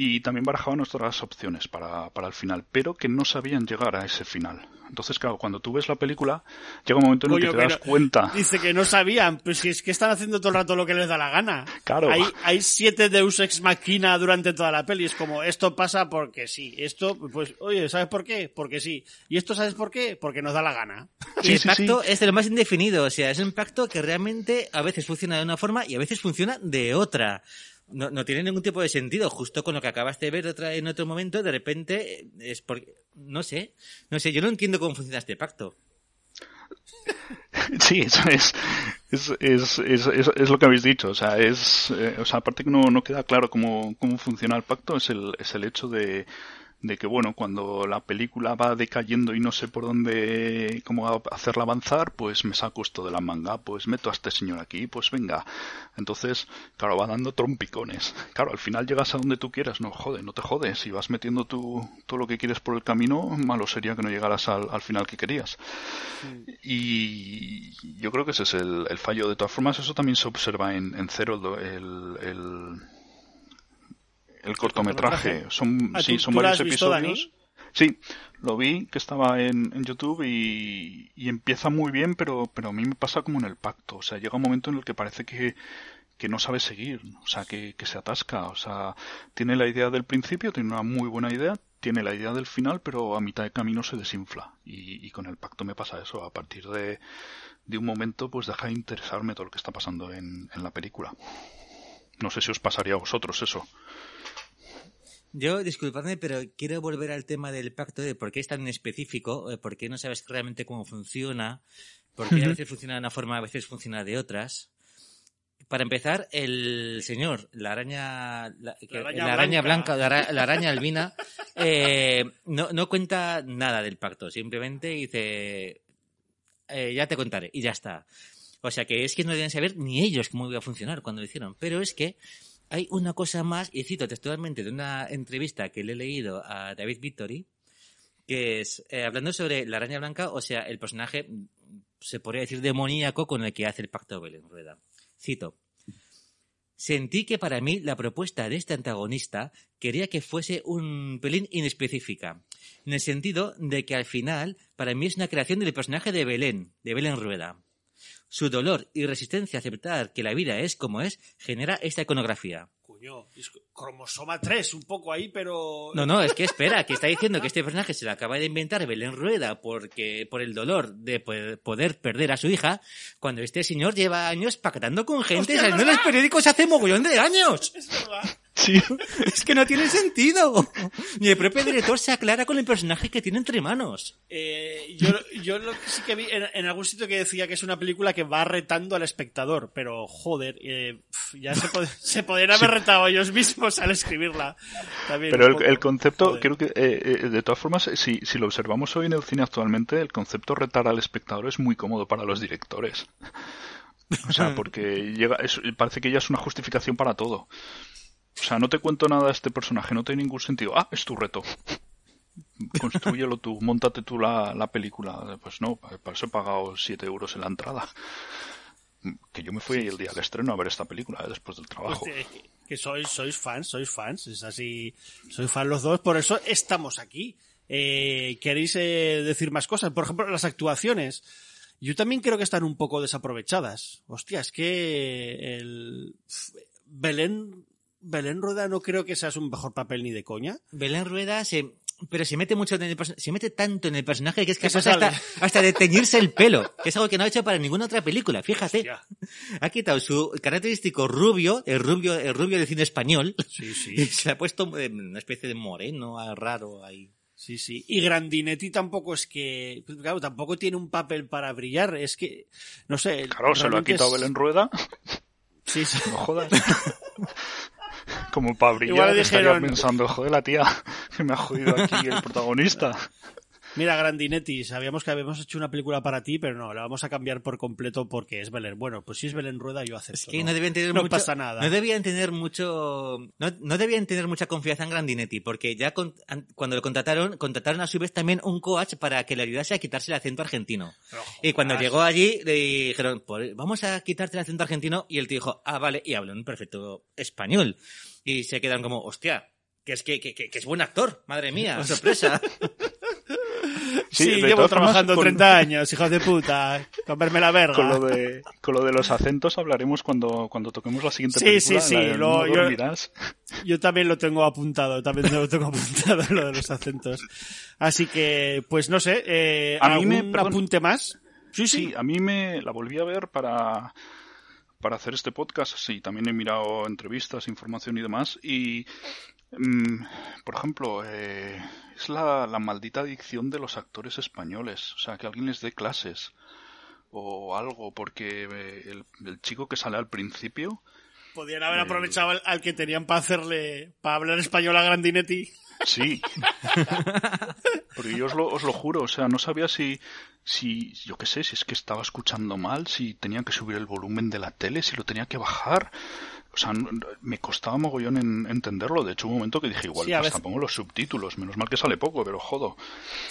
S4: y también barajaban otras opciones para, para el final, pero que no sabían llegar a ese final. Entonces, claro, cuando tú ves la película, llega un momento en el
S3: Coño,
S4: que te das cuenta.
S3: Dice que no sabían, pues si es que están haciendo todo el rato lo que les da la gana.
S4: Claro.
S3: Hay, hay siete Deus Ex Machina durante toda la peli. Es como, esto pasa porque sí. Esto, pues, oye, ¿sabes por qué? Porque sí. ¿Y esto sabes por qué? Porque nos da la gana.
S5: Y el
S4: sí,
S5: pacto
S4: sí.
S5: es de lo más indefinido, o sea, es un pacto que realmente a veces funciona de una forma y a veces funciona de otra. No, no tiene ningún tipo de sentido. Justo con lo que acabas de ver otra, en otro momento, de repente eh, es porque, no sé, no sé, yo no entiendo cómo funciona este pacto.
S4: Sí, eso es, es, es, es, es- lo que habéis dicho. O sea, es, eh, o sea, aparte que no, no queda claro cómo, cómo funciona el pacto, es el, es el hecho de, de que, bueno, cuando la película va decayendo y no sé por dónde, cómo hacerla avanzar, pues me saco esto de la manga, pues meto a este señor aquí, pues venga. Entonces, claro, va dando trompicones. Claro, al final llegas a donde tú quieras, no jode, no te jodes. Si vas metiendo tú todo lo que quieres por el camino, malo sería que no llegaras al, al final que querías. Y yo creo que ese es el, el fallo. De todas formas, eso también se observa en, en Cero, el, el, el cortometraje. Son,
S3: Ah,
S4: sí,
S3: ¿tú-
S4: son
S3: tú
S4: varios
S3: has visto,
S4: episodios. Sí, lo vi que estaba en, en YouTube y, y empieza muy bien, pero, pero a mí me pasa como en el pacto. O sea, llega un momento en el que parece que, que no sabe seguir, o sea, que, que se atasca. O sea, tiene la idea del principio, tiene una muy buena idea, tiene la idea del final, pero a mitad de camino se desinfla. Y, y con el pacto me pasa eso. A partir de, de un momento, pues deja de interesarme todo lo que está pasando en, en la película. No sé si os pasaría a vosotros eso.
S5: Yo, disculpadme, pero quiero volver al tema del pacto de por qué es tan específico, eh, por qué no sabes realmente cómo funciona, por qué a veces funciona de una forma, a veces funciona de otras. Para empezar, el señor, la araña, la, la
S3: araña
S5: araña,
S3: blanca.
S5: la, la araña albina, eh, no, no cuenta nada del pacto, simplemente dice, eh, ya te contaré, y ya está. O sea que es que no deben saber ni ellos cómo iba a funcionar cuando lo hicieron. Pero es que hay una cosa más, y cito textualmente de una entrevista que le he leído a David Victory, que es eh, hablando sobre la araña blanca, o sea, el personaje, se podría decir, demoníaco con el que hace el pacto Belén Rueda. Cito. Sentí que para mí la propuesta de este antagonista quería que fuese un pelín inespecífica, en el sentido de que al final para mí es una creación del personaje de Belén, de Belén Rueda. Su dolor y resistencia a aceptar que la vida es como es genera esta iconografía.
S3: Coño, es cromosoma 3, un poco ahí, pero...
S5: No, no, es que espera, que está diciendo que este personaje se lo acaba de inventar Belén Rueda porque por el dolor de poder perder a su hija, cuando este señor lleva años pactando con gente
S3: Hostia,
S5: saliendo en los periódicos hace mogollón de años.
S3: Es verdad.
S4: Sí.
S5: Es que no tiene sentido. Ni el propio director se aclara con el personaje que tiene entre manos.
S3: Eh, yo, yo lo que sí que vi en, en algún sitio que decía que es una película que va retando al espectador, pero joder, eh, ya se, pod- se podrían haber retado ellos mismos al escribirla. También
S4: Pero el, concepto,
S3: Joder.
S4: creo que, eh, eh, de todas formas, si, si lo observamos hoy en el cine actualmente, el concepto retar al espectador es muy cómodo para los directores. O sea, porque llega, es- parece que ya es una justificación para todo. O sea, no te cuento nada de este personaje, no tiene ningún sentido. Ah, es tu reto. Construyelo tú, montate tú la, la película. Pues no, para eso he pagado 7 euros en la entrada. Que yo me fui el día que estreno a ver esta película, eh, después del trabajo.
S3: Que sois, sois fans, sois fans, es así, sois fans los dos, por eso estamos aquí. Eh, ¿Queréis eh, decir más cosas? Por ejemplo, las actuaciones. Yo también creo que están un poco desaprovechadas. Hostia, es que el Belén, Belén Rueda no creo que sea su mejor papel ni de coña.
S5: Belén Rueda se... Pero se mete mucho en el se mete tanto en el personaje que es capaz hasta, hasta de teñirse el pelo, que es algo que no ha hecho para ninguna otra película, fíjate.
S3: Hostia.
S5: Ha quitado su característico rubio, el rubio, el rubio del cine español,
S3: Sí,
S5: y
S3: sí.
S5: se ha puesto eh, una especie de moreno ah, raro ahí.
S3: Sí, sí. Y Grandinetti tampoco es que, pues, claro, tampoco tiene un papel para brillar. Es que, no sé.
S4: Claro, se lo ha quitado
S3: es-
S4: Belén Rueda.
S3: Sí, sí.
S4: No jodas. Como para brillar,
S3: Igual dijeron-
S4: pensando, joder, la tía que me ha jodido aquí el protagonista.
S3: Mira, Grandinetti, sabíamos que habíamos hecho una película para ti, pero no, la vamos a cambiar por completo porque es Belén. Bueno, pues si es Belén Rueda, yo acepto.
S5: Es que no, debían tener
S3: No
S5: mucho,
S3: pasa nada.
S5: No debían tener mucho, no, no debían tener mucha confianza en Grandinetti, porque ya con- cuando lo contrataron, contrataron a su vez también un coach para que le ayudase a quitarse el acento argentino.
S3: Pero,
S5: Y cuando llegó allí, le dijeron, "Pues, vamos a quitarte el acento argentino, y el tío dijo, ah, vale, y habló en perfecto español. Y se quedan como, hostia, que es que, que, que- que es buen actor, madre mía, sorpresa.
S3: Sí,
S4: Sí,
S3: llevo trabajando
S4: con-
S3: 30 años, hijos de puta, comerme la verga.
S4: Con lo de, con lo de los acentos hablaremos cuando, cuando toquemos la siguiente
S3: Sí,
S4: película.
S3: sí, sí,
S4: de
S3: lo- yo-. Yo también lo tengo apuntado, también lo tengo apuntado lo de los acentos. Así que, pues no sé, eh,
S4: A mí me-
S3: ¿algún
S4: perdón.
S3: apunte más? Sí,
S4: Sí, a mí me la volví a ver para, para hacer este podcast. Sí, también he mirado entrevistas, información y demás. Y, mm, por ejemplo, eh, es la, la maldita adicción de los actores españoles. O sea, que alguien les dé clases o algo, porque eh, el, el chico que sale al principio,
S3: Podrían haber
S4: Eh,
S3: aprovechado al, al que tenían para hacerle, para hablar español a Grandinetti.
S4: Sí. Porque yo os lo, os lo juro, o sea, no sabía si, si, yo qué sé, si es que estaba escuchando mal, si tenía que subir el volumen de la tele, si lo tenía que bajar. O sea, no- me costaba mogollón en, entenderlo. De hecho, un momento que dije, igual,
S3: Sí, a
S4: pues
S3: veces-
S4: pongo los subtítulos. Menos mal que sale poco, pero jodo.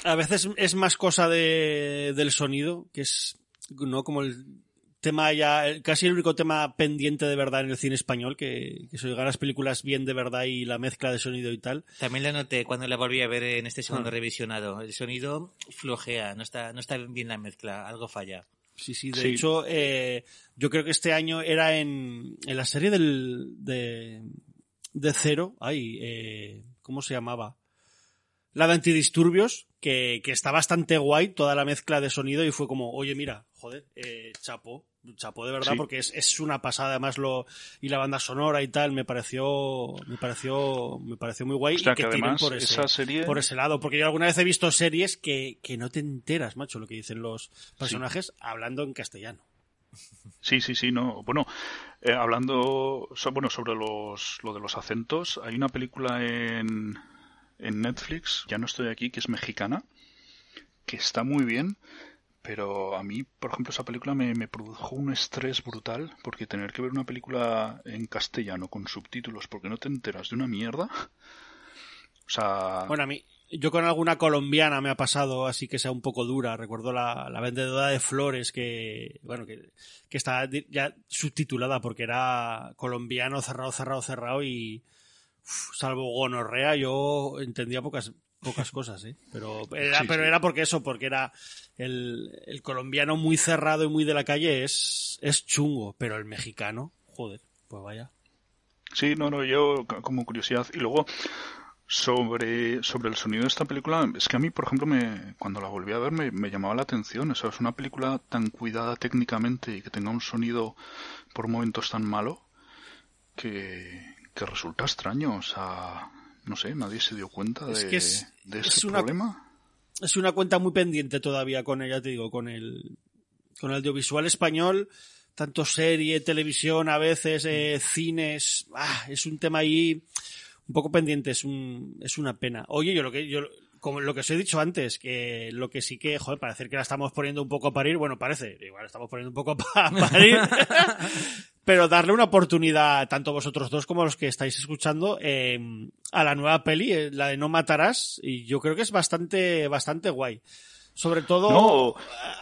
S3: A veces es más cosa de, del sonido, que es, ¿no? Como el tema ya, casi el único tema pendiente de verdad en el cine español, que, que se oigan las películas bien de verdad y la mezcla de sonido y tal.
S5: También la noté cuando la volví a ver en este segundo
S3: Ah.
S5: revisionado. El sonido flojea, no está, no está bien la mezcla, algo falla.
S3: Sí, sí, de
S4: Sí.
S3: hecho, eh, yo creo que este año era en, en la serie del, de, de Cero, ay, eh, ¿cómo se llamaba? La de antidisturbios, que, que está bastante guay toda la mezcla de sonido y fue como, oye, mira, joder, eh, chapo, chapo de verdad,
S4: Sí.
S3: porque es, es una pasada además lo, y la banda sonora y tal, me pareció, me pareció, me pareció muy guay
S4: O sea,
S3: y que,
S4: que además
S3: por ese,
S4: esa serie-
S3: por ese lado, porque yo alguna vez he visto series que, que no te enteras, macho, lo que dicen los personajes hablando en castellano.
S4: Sí, sí, sí, no. Bueno, eh, hablando so- bueno, sobre los, lo de los acentos, hay una película en, en Netflix, ya no estoy aquí, que es mexicana, que está muy bien, pero a mí, por ejemplo, esa película me, me produjo un estrés brutal, porque tener que ver una película en castellano con subtítulos porque no te enteras de una mierda. O sea,
S3: Bueno, a mí, yo con alguna colombiana me ha pasado así que sea un poco dura. Recuerdo la, la vendedora de flores que, bueno, que, que está ya subtitulada porque era colombiano, cerrado, cerrado, cerrado y uf, salvo gonorrea yo entendía pocas pocas cosas, ¿eh? Pero era,
S4: Sí,
S3: pero
S4: sí.
S3: era porque eso, porque era el, el colombiano muy cerrado y muy de la calle es, es chungo, pero el mexicano, joder, pues vaya.
S4: Sí, no, no, yo como curiosidad. Y luego, sobre, sobre el sonido de esta película, es que a mí, por ejemplo, me, cuando la volví a ver me, me llamaba la atención. O sea, es una película tan cuidada técnicamente y que tenga un sonido por momentos tan malo que, que resulta extraño. O sea, no sé, nadie se dio cuenta de,
S3: Es que es-
S4: de
S3: es
S4: ese
S3: una-
S4: problema.
S3: es una cuenta muy pendiente todavía con ella, te digo, con el, con el audiovisual español, tanto serie, televisión, a veces, eh, cines, ah, es un tema ahí un poco pendiente, es un, es una pena. Oye, yo lo que, yo, como lo que os he dicho antes, que lo que sí que, joder, parece que la estamos poniendo un poco a parir, bueno, parece, igual estamos poniendo un poco a parir, pero darle una oportunidad, tanto vosotros dos como los que estáis escuchando, eh, a la nueva peli, eh, la de No Matarás, y yo creo que es bastante, bastante guay. Sobre todo
S4: No.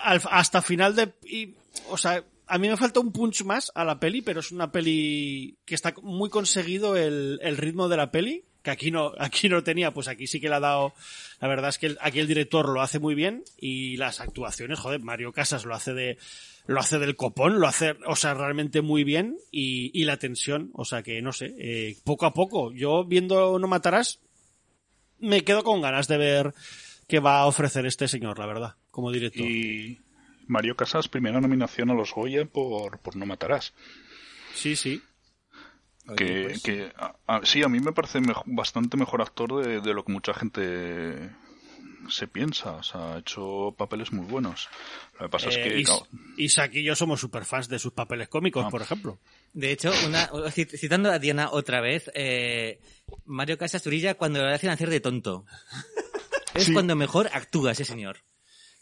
S3: al- hasta final de... y, o sea, a mí me falta un punch más a la peli, pero es una peli que está muy conseguido el, el ritmo de la peli, que aquí no, aquí no tenía, pues aquí sí que le ha dado, la verdad es que aquí el director lo hace muy bien y las actuaciones, joder, Mario Casas lo hace de, lo hace del copón, lo hace, o sea, realmente muy bien y, y la tensión, o sea que no sé, eh, poco a poco, yo viendo No Matarás, me quedo con ganas de ver qué va a ofrecer este señor, la verdad, como director.
S4: Y Mario Casas, primera nominación a los Goya por, por No Matarás.
S3: Sí, sí.
S4: Que,
S3: pues.
S4: que a- a- sí, a mí me parece bastante mejor actor de, de lo que mucha gente se piensa. O sea, ha hecho papeles muy buenos. Lo que pasa es
S3: Eh,
S4: que...
S3: Is-
S4: claro,
S3: Isaac y yo somos super fans de sus papeles cómicos,
S4: Ah.
S3: por ejemplo.
S5: De hecho, una, cit- citando a Diana otra vez, eh, Mario Casas Turilla cuando le hacen hacer de tonto. Es
S3: Sí.
S5: cuando mejor actúa ese señor.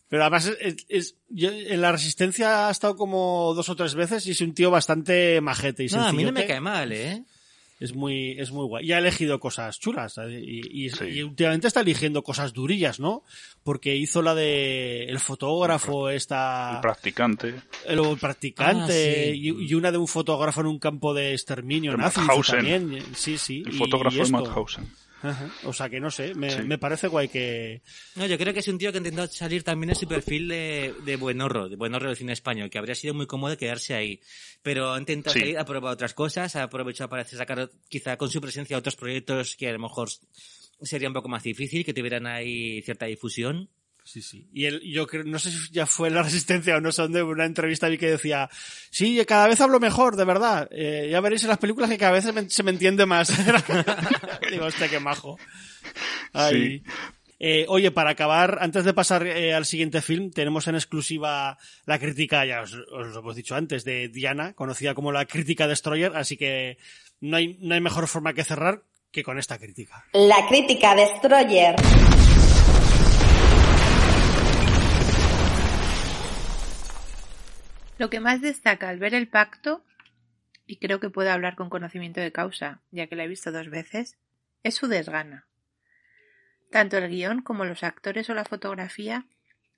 S3: Pero además, es, es- es- yo en la Resistencia ha estado como dos o tres veces y es un tío bastante majete y
S5: No, a mí no me cae mal, ¿eh?
S3: Es muy, es muy guay. Y ha elegido cosas chulas. Y, y-
S4: Sí.
S3: y últimamente está eligiendo cosas durillas, ¿no? Porque hizo la de el fotógrafo, esta...
S4: el practicante.
S3: el practicante
S5: Ah, sí.
S3: y, y una de un fotógrafo en un campo de exterminio nazi también. Sí, sí.
S4: El
S3: y-
S4: fotógrafo
S3: y
S4: de. Mauthausen.
S3: Ajá. O sea que no sé, me,
S4: Sí.
S3: me parece guay que...
S5: No, yo creo que es un tío que ha intentado salir también de su perfil de, de buenorro, de buenorro del cine español, que habría sido muy cómodo quedarse ahí. Pero ha intentado
S4: Sí.
S5: salir, ha probado otras cosas, ha aprovechado para sacar quizá con su presencia otros proyectos que a lo mejor sería un poco más difícil, que tuvieran ahí cierta difusión.
S3: Sí, sí. Y él, yo creo, no sé si ya fue en la Resistencia o no sé dónde, en una entrevista vi que decía, sí, cada vez hablo mejor, de verdad. Eh, ya veréis en las películas que cada vez se me, se me entiende más. Digo, hostia, qué majo. Ay.
S4: Sí.
S3: Eh, oye, para acabar, antes de pasar eh, al siguiente film, tenemos en exclusiva la crítica, ya os, os lo hemos dicho antes, de Diana, conocida como la crítica Destroyer, así que no hay, no hay mejor forma que cerrar que con esta crítica.
S9: La crítica Destroyer.
S6: Lo que más destaca al ver el pacto, y creo que puedo hablar con conocimiento de causa, ya que la he visto dos veces, es su desgana. Tanto el guion como los actores o la fotografía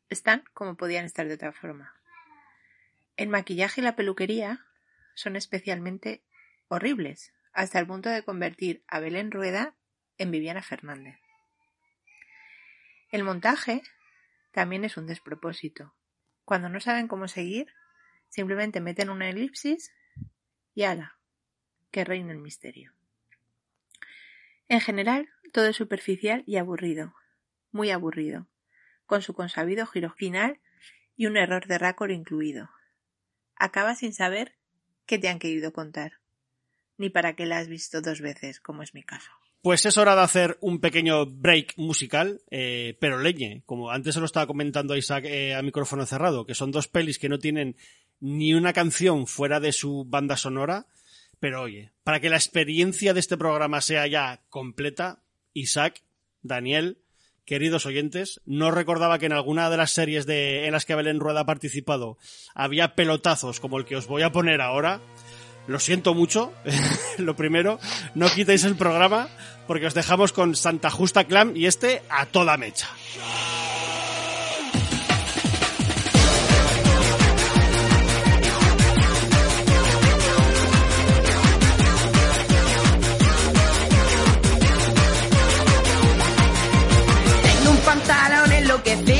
S6: están como podían estar de otra forma. El maquillaje y la peluquería son especialmente horribles, hasta el punto de convertir a Belén Rueda en Viviana Fernández. El montaje también es un despropósito. Cuando no saben cómo seguir, simplemente meten una elipsis y ala, que reine el misterio. En general, todo es superficial y aburrido, muy aburrido. con su consabido giro final y un error de récord incluido. Acabas sin saber qué te han querido contar, ni para qué la has visto dos veces, como es mi caso.
S3: Pues es hora de hacer un pequeño break musical, eh, pero leñe, como antes se lo estaba comentando Isaac eh, a micrófono cerrado, que son dos pelis que no tienen ni una canción fuera de su banda sonora, pero oye, para que la experiencia de este programa sea ya completa, Isaac, Daniel, queridos oyentes, no recordaba que en alguna de las series de, en las que Belén Rueda ha participado había pelotazos como el que os voy a poner ahora. Lo siento mucho, lo primero, no quitéis el programa porque os dejamos con Santa Justa Clam y este a toda mecha.
S10: Tengo un pantalón enloquecido. Tengo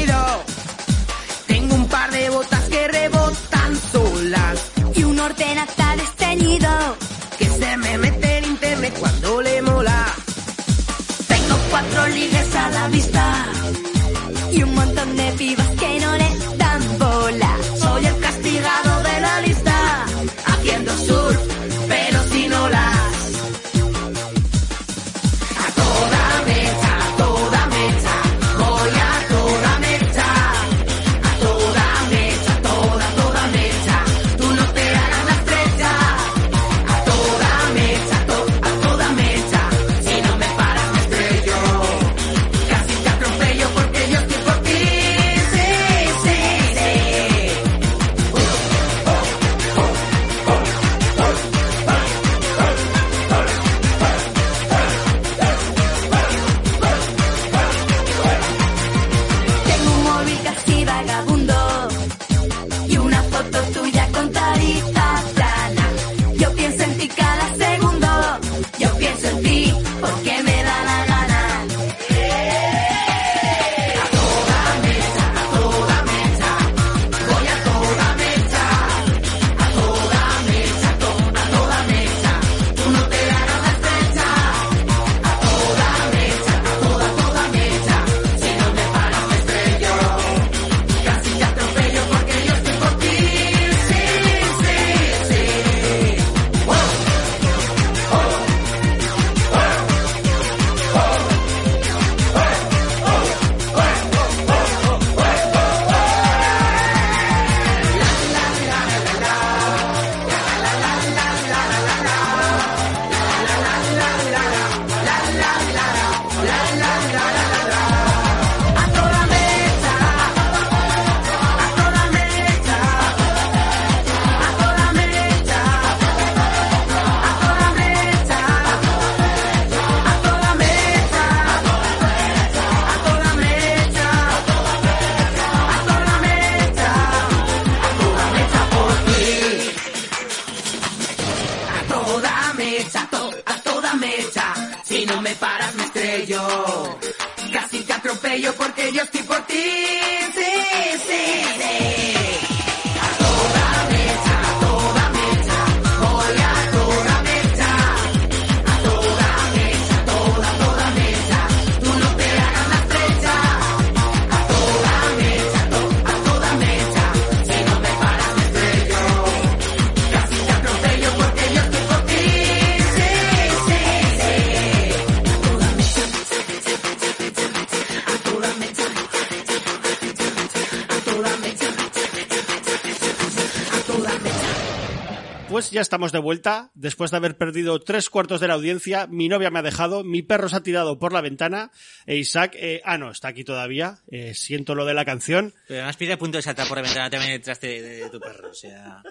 S3: ya estamos de vuelta. Después de haber perdido tres cuartos de la audiencia, mi novia me ha dejado, mi perro se ha tirado por la ventana, e Isaac, eh, ah no, está aquí todavía. Eh, siento lo de la canción.
S5: Pero además pide a punto de saltar por la ventana también detrás de, de tu perro. O sea,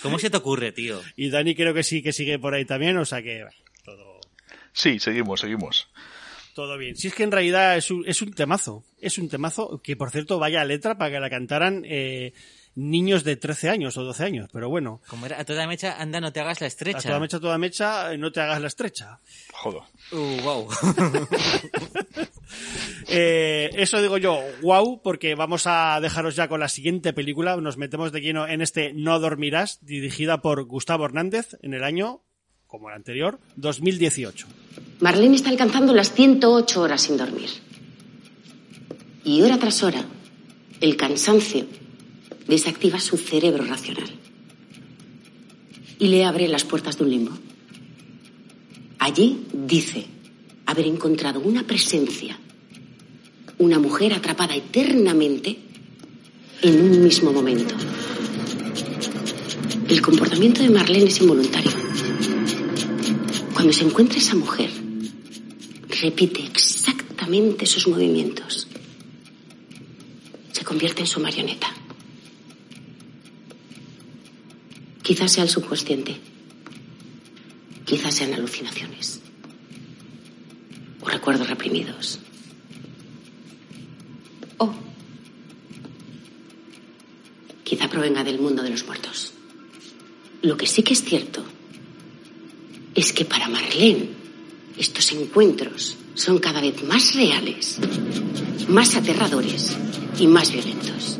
S5: ¿cómo se te ocurre, tío?
S3: Y Dani creo que sí que sigue por ahí también, o sea que bueno, todo,
S4: Sí, seguimos, seguimos.
S3: todo bien. Si es que en realidad es un, es un temazo, es un temazo que por cierto vaya letra para que la cantaran eh, niños de 13 años o 12 años, pero bueno.
S5: Como era a toda mecha, anda, no te hagas la estrecha.
S3: A toda mecha, toda mecha, eh, no te hagas la estrecha.
S4: Joder.
S5: Uh, wow.
S3: Eh, eso digo yo, wow, porque vamos a dejaros ya con la siguiente película. Nos metemos de lleno en este No Dormirás, dirigida por Gustavo Hernández en el año, como el anterior, 2018.
S7: Marlene está alcanzando las 108 horas sin dormir. Y hora tras hora El cansancio desactiva su cerebro racional y le abre las puertas de un limbo. Allí dice haber encontrado una presencia, una mujer atrapada eternamente en un mismo momento. El comportamiento de Marlene es involuntario. Cuando se encuentra esa mujer, repite exactamente sus movimientos. Se convierte en su marioneta. Quizás sea el subconsciente. Quizás sean alucinaciones. O recuerdos reprimidos. O quizá provenga del mundo de los muertos. Lo que sí que es cierto es que para Marlene estos encuentros son cada vez más reales, más aterradores y más violentos.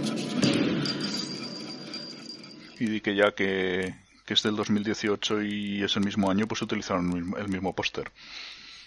S4: Y di que ya que, que es del 2018 y es el mismo año, pues utilizaron el mismo, póster.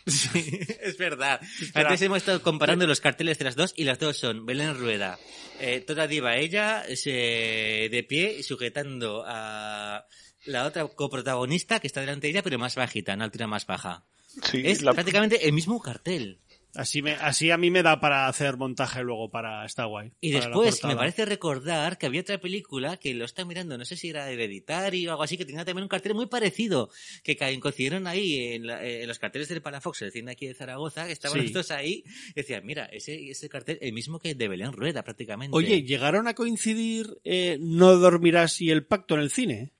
S5: Sí, es verdad. Antes hemos estado comparando los carteles de las dos y las dos son Belén Rueda, eh, toda diva ella, se- de pie, sujetando a la otra coprotagonista que está delante de ella, pero más bajita, una altura más baja.
S4: Sí,
S5: es
S4: la-
S5: prácticamente el mismo cartel.
S3: Así, me, así a mí me da para hacer montaje luego para está guay.
S5: Y después me parece recordar que había otra película que lo está mirando, no sé si era Hereditario o algo así, que tenía también un cartel muy parecido, que coincidieron ahí en, la- en los carteles del Palafox, el cine aquí de Zaragoza, que estaban
S3: Sí.
S5: los dos ahí, y decían, mira, ese, ese cartel, el mismo que de Belén Rueda prácticamente.
S3: Oye, ¿llegaron a coincidir eh, No dormirás y el pacto en el cine?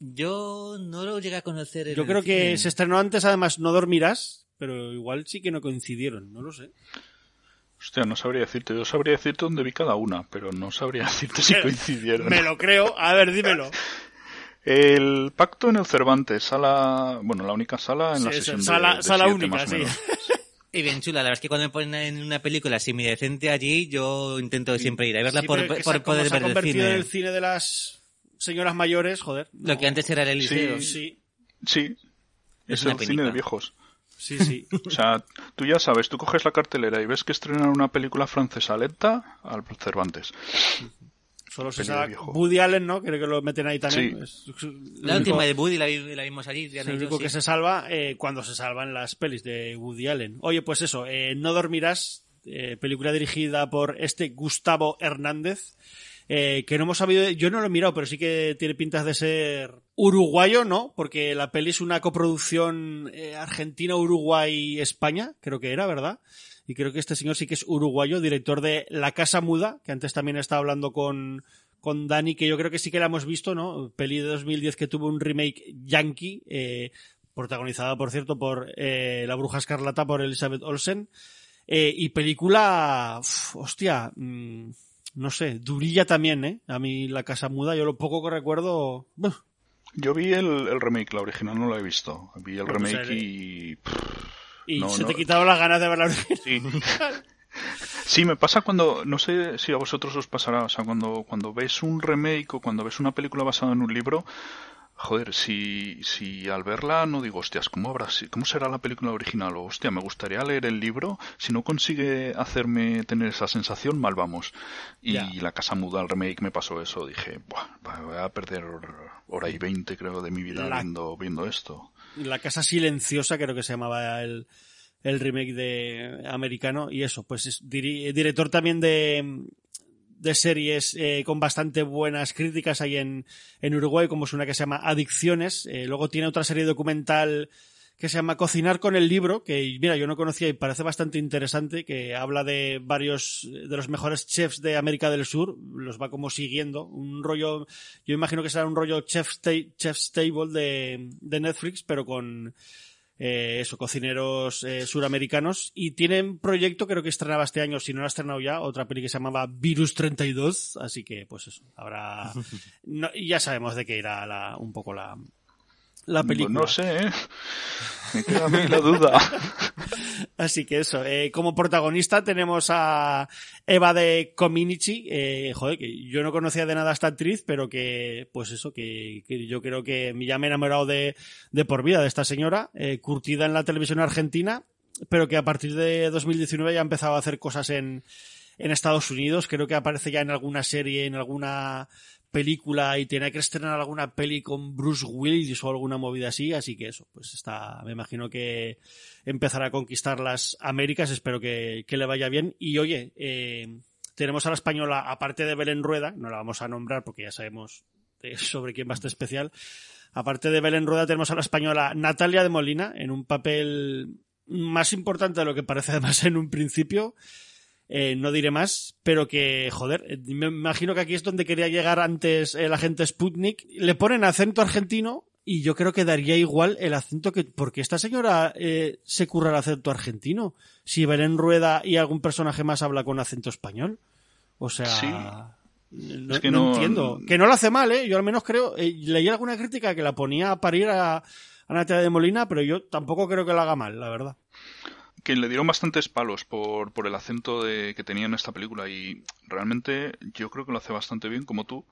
S5: Yo no lo llegué a conocer en
S3: Yo creo que
S5: cine.
S3: se estrenó antes, además, No dormirás, pero igual sí que no coincidieron, no lo sé.
S4: Hostia, no sabría decirte. Yo sabría decirte dónde vi cada una, pero no sabría decirte si
S3: Me-
S4: coincidieron.
S3: Me lo creo. A ver, dímelo.
S4: El pacto en el Cervantes, sala, bueno, la única sala en la
S3: Sí,
S4: sesión de-
S3: sala-
S4: de,
S3: sala
S4: siete,
S3: única,
S4: más
S3: sí.
S4: menos.
S5: Y bien chula, la verdad es que cuando me ponen en una película semidecente allí, yo intento siempre ir a verla
S3: Sí,
S5: por, por poder
S3: se ha
S5: ver el
S3: convertido
S5: cine.
S3: en el cine de las señoras mayores, joder.
S5: Lo que antes era el Eliseo.
S3: Sí,
S4: Sí,
S5: Es
S4: es,
S5: una
S4: el cine de viejos.
S3: Sí, sí.
S4: O sea, tú ya sabes, tú coges la cartelera y ves que estrenan una película francesa lenta al Cervantes.
S3: Solo se sabe
S4: viejo.
S3: Woody Allen, ¿no? Creo que lo meten ahí también.
S4: Sí.
S5: La última de Woody la, vi- la vimos allí.
S3: Es el único
S5: sí.
S3: que se salva eh, cuando se salvan las pelis de Woody Allen. Oye, pues eso, eh, No dormirás, eh, película dirigida por este Gustavo Hernández, eh, que no hemos sabido, yo no lo he mirado, pero sí que tiene pintas de ser uruguayo, ¿no? Porque la peli es una coproducción eh, Argentina-Uruguay-España, creo que era, ¿verdad? Y creo que este señor sí que es uruguayo, director de La Casa Muda, que antes también estaba hablando con, con Dani, que yo creo que sí que la hemos visto, ¿no? Peli de 2010 que tuvo un remake yankee, eh, protagonizada, por cierto, por La Bruja Escarlata, por Elizabeth Olsen. Y película, uf, hostia, mm, no sé, durilla también, ¿eh? A mí La Casa Muda, yo lo poco que recuerdo... uf,
S4: Yo vi el, el remake, la original no la he visto. Vi el
S3: pues,
S4: remake
S3: eh,
S4: y...
S3: y
S4: No,
S3: se
S4: no.
S3: te quitaron las ganas de ver la original.
S4: Sí. Sí, me pasa cuando, no sé si a vosotros os pasará, o sea, cuando, cuando ves un remake o cuando ves una película basada en un libro, joder, si, si al verla no digo, hostias, ¿cómo, habrá, ¿cómo será la película original? O, hostia, me gustaría leer el libro, si no consigue hacerme tener esa sensación, mal vamos. Y. La Casa Muda, el remake, me pasó eso, dije, Buah, voy a perder hora y veinte, creo, de mi vida
S3: La-
S4: viendo, viendo esto.
S3: La Casa Silenciosa, creo que se llamaba el, el remake de americano. Y eso, pues es diri- director también de, de series eh, con bastante buenas críticas ahí en, en Uruguay, como es una que se llama Adicciones. Eh, luego tiene otra serie documental que se llama Cocinar con el libro, que mira, yo no conocía y parece bastante interesante, que habla de varios de los mejores chefs de América del Sur, los va como siguiendo, un rollo, yo imagino que será un rollo chef's, ta- chef's table de, de Netflix, pero con eh, eso, cocineros eh, suramericanos, y tienen proyecto, creo que estrenaba este año, si no lo ha estrenado ya, otra peli que se llamaba Virus 32, así que pues eso, habrá, no, ya sabemos de qué irá la, un poco la, la película.
S4: No sé, ¿eh? Me queda a mí la duda.
S3: Así que eso, eh, como protagonista tenemos a Eva de Cominici, eh, joder, que yo no conocía de nada a esta actriz, pero que, pues eso, que, que yo creo que ya me he enamorado de, de por vida de esta señora, eh, curtida en la televisión argentina, pero que a partir de 2019 ya ha empezado a hacer cosas en, en Estados Unidos. Creo que aparece ya en alguna serie, en alguna película y tiene que estrenar alguna peli con Bruce Willis o alguna movida así, así que eso, pues está, me imagino que empezará a conquistar las Américas, espero que, que le vaya bien. Y oye, eh, tenemos a la española, aparte de Belén Rueda, no la vamos a nombrar porque ya sabemos sobre quién va a estar especial, aparte de Belén Rueda tenemos a la española Natalia de Molina en un papel más importante de lo que parece además en un principio. Eh, no diré más, pero que, joder, eh, me imagino que aquí es donde quería llegar antes el agente Sputnik. Le ponen acento argentino y yo creo que daría igual el acento que... Porque esta señora eh, se curra el acento argentino. Si Belén Rueda y algún personaje más habla con acento español. O sea...
S4: Sí.
S3: No,
S4: Es que
S3: no
S4: no-
S3: entiendo. Que no lo hace mal, ¿eh? Yo al menos creo... eh, leí alguna crítica que la ponía a parir a, a Natalia de Molina, pero yo tampoco creo que lo haga mal, la verdad.
S4: Que le dieron bastantes palos por, por el acento de, que tenía en esta película y realmente yo creo que lo hace bastante bien como tú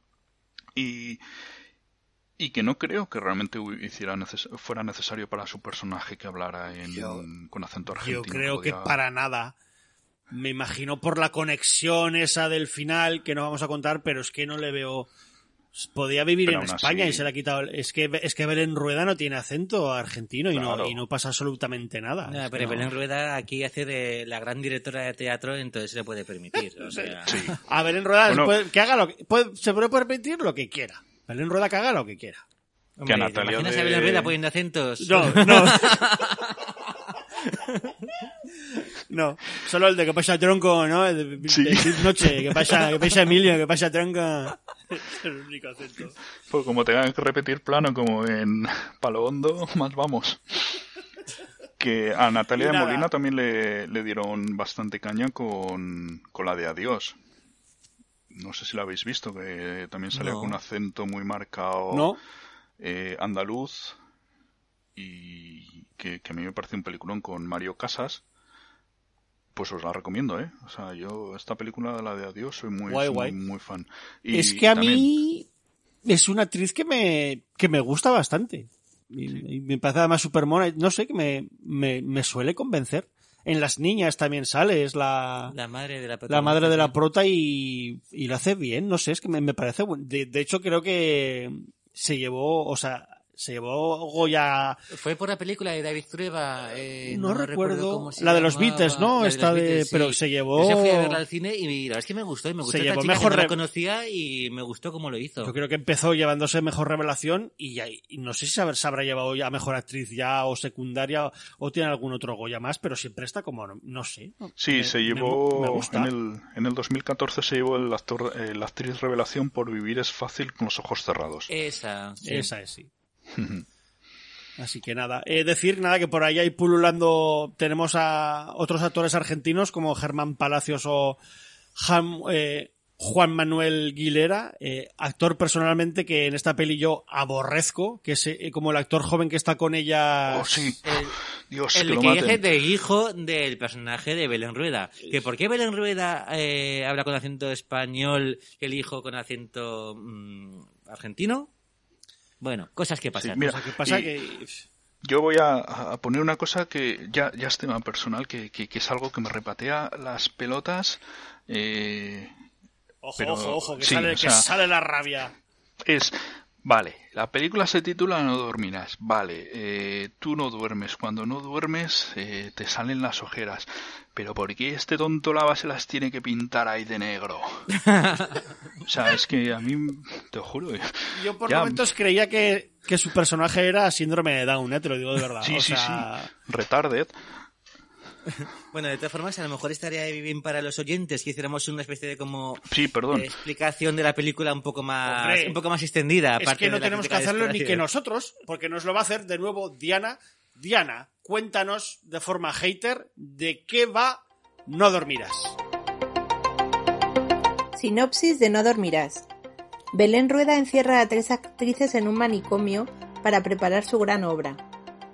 S4: y, y que no creo que realmente hiciera neces- fuera necesario para su personaje que hablara en, con acento argentino.
S3: Yo creo que
S4: podía-
S3: para nada. Me imagino por la conexión esa del final que no vamos a contar, pero es que no le veo. Podía vivir
S4: Pero
S3: en España
S4: así-
S3: y se le ha quitado. Es que es que Belén Rueda no tiene acento argentino y no y no pasa absolutamente nada.
S5: No,
S3: Es
S5: pero
S3: no.
S5: Belén Rueda aquí hace de la gran directora de teatro, entonces se le puede permitir. O sea,
S3: A Belén Rueda
S4: Bueno.
S3: puede- que haga lo que puede- se puede permitir lo que quiera. Belén Rueda que haga lo que quiera.
S4: Que a
S5: Hombre, ¿te
S4: Natalia
S5: imaginas
S4: de-
S5: a Belén Rueda poniendo acentos?
S3: No, no. No, solo el de que pasa tronco, ¿no? El de,
S4: Sí.
S3: de Cid Noche, que pasa, que pasa Emilio, que pasa tronco. Es el único acento.
S4: Pues como tengan que repetir plano como en Palo Hondo, más vamos. Que a Natalia de. Molina también le, le dieron bastante caña con, con la de Adiós. No sé si la habéis visto, que también salía
S3: No.
S4: con un acento muy marcado
S3: No.
S4: eh, andaluz y que, que a mí me parece un peliculón con Mario Casas. Pues os la recomiendo, ¿eh? O sea, yo esta película, la de Adiós, soy muy,
S3: Guay,
S4: soy
S3: guay.
S4: muy, muy fan. Y
S3: es que a
S4: también-
S3: mí es una actriz que me, que me gusta bastante. Y, y me parece además súper mona. No sé, que me, me, me suele convencer. En Las Niñas también sale, es la,
S5: La madre de la
S3: la madre de la prota y, y lo hace bien, no sé, es que me, me parece bueno. De, de hecho, creo que se llevó, o sea, se llevó Goya.
S5: Fue por la película de David Trueba. eh,
S3: no, recuerdo,
S5: cómo se
S3: la de los
S5: llamaba.
S3: Beatles, ¿no?
S5: La
S3: Esta
S5: los
S3: de,
S5: Beatles, sí.
S3: pero se llevó,
S5: Esa fui a verla al cine y la verdad es que me gustó. Y me gustó
S3: Se
S5: esta
S3: llevó
S5: chica
S3: mejor
S5: que no la conocía y me gustó cómo lo hizo.
S3: yo creo que empezó llevándose mejor revelación y, ya- y no sé si se habrá, se habrá llevado ya mejor actriz ya o secundaria o tiene algún otro Goya más, pero siempre está como, no, no sé.
S4: Sí,
S3: me-
S4: se
S3: me-
S4: llevó
S3: me gusta.
S4: en el, en el 2014 se llevó el actor, eh, la actriz revelación por vivir es fácil con los ojos cerrados.
S5: Esa, sí.
S3: Esa es, sí. Así que nada, eh, decir nada que por ahí hay pululando, tenemos a otros actores argentinos como Germán Palacios o Jam- eh, Juan Manuel Guilera, eh, actor personalmente que en esta peli yo aborrezco, que es eh, como el actor joven que está con ella.
S4: Oh, sí. Dios,
S5: El
S4: que lo
S5: que
S4: maten.
S5: hace de hijo del personaje de Belén Rueda. ¿Que ¿Por qué Belén Rueda eh, habla con acento español y el hijo con acento mm, argentino? Bueno, cosas que pasan.
S4: Sí, mira,
S3: O sea, que pasa
S4: y-
S3: que
S4: Yo voy a, a poner una cosa que ya, ya es tema personal, que, que, que es algo que me repatea las pelotas. eh,
S3: ojo,
S4: pero-
S3: ojo, ojo, que,
S4: sí,
S3: sale,
S4: o
S3: que
S4: sea,
S3: sale la rabia.
S4: es, vale, la película se titula No dormirás, vale, eh, tú no duermes, cuando no duermes eh, te salen las ojeras, pero ¿por qué este tonto lava se las tiene que pintar ahí de negro? o sea, es que a mí, te juro,
S3: Yo por
S4: ya-
S3: momentos creía que, que su personaje era síndrome de Down, ¿eh? te lo digo de verdad.
S4: sí,
S3: o
S4: sí,
S3: sea,
S4: sí, retarded,
S5: Bueno, de todas formas, a lo mejor estaría bien para los oyentes que hiciéramos una especie de como
S4: sí, perdón,
S5: eh, explicación de la película un poco más
S3: Hombre,
S5: un poco más extendida.
S3: es que no
S5: de la
S3: tenemos que hacerlo ni que nosotros, porque nos lo va a hacer de nuevo Diana. Diana, cuéntanos de forma hater de qué va No Dormirás.
S6: Sinopsis de No dormirás. Belén Rueda encierra a tres actrices en un manicomio para preparar su gran obra.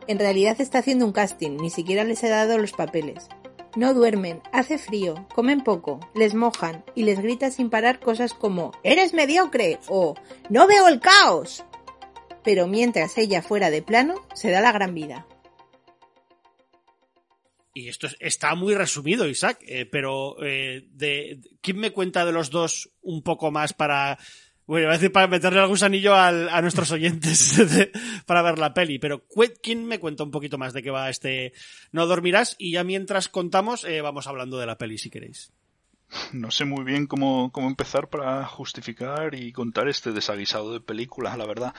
S6: En realidad está haciendo un casting, ni siquiera les he dado los papeles. No duermen, hace frío, comen poco, les mojan y les grita sin parar cosas como ¡Eres mediocre! o ¡No veo el caos! Pero mientras ella fuera de plano, se da la gran vida.
S3: Y esto es- está muy resumido, Isaac, eh, pero eh, de, ¿quién me cuenta de los dos un poco más para... Bueno, iba a decir para meterle algún anillo al- a nuestros oyentes para ver la peli, pero ¿quién me cuenta un poquito más de qué va este No Dormirás? Y ya mientras contamos, eh, vamos hablando de la peli, si queréis.
S4: No sé muy bien cómo, cómo empezar para justificar y contar este desaguisado de película, la verdad.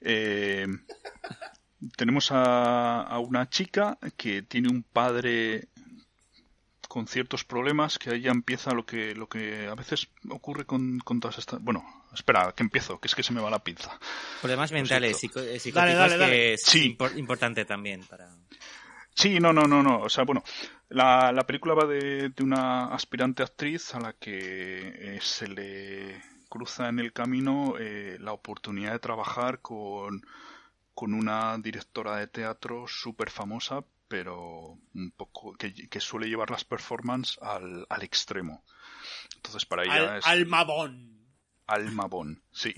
S4: Eh, tenemos a, a una chica que tiene un padre con ciertos problemas que ahí ya empieza lo que lo que a veces ocurre con, con todas estas bueno espera que empiezo que es que se me va la pinza
S5: Problemas mentales, psico- eh, psicóticos,
S4: Dale, dale, dale.
S5: que es
S4: Sí.
S5: impor- importante también para...
S4: Sí, no, no, no, no. O sea, bueno, la, la película va de, de una aspirante actriz a la que eh, se le cruza en el camino eh, la oportunidad de trabajar con, con una directora de teatro súper famosa, pero un poco que, que suele llevar las performances al, al extremo. Entonces, para ella
S3: Al,
S4: es
S3: Almabón.
S4: Almabón, sí.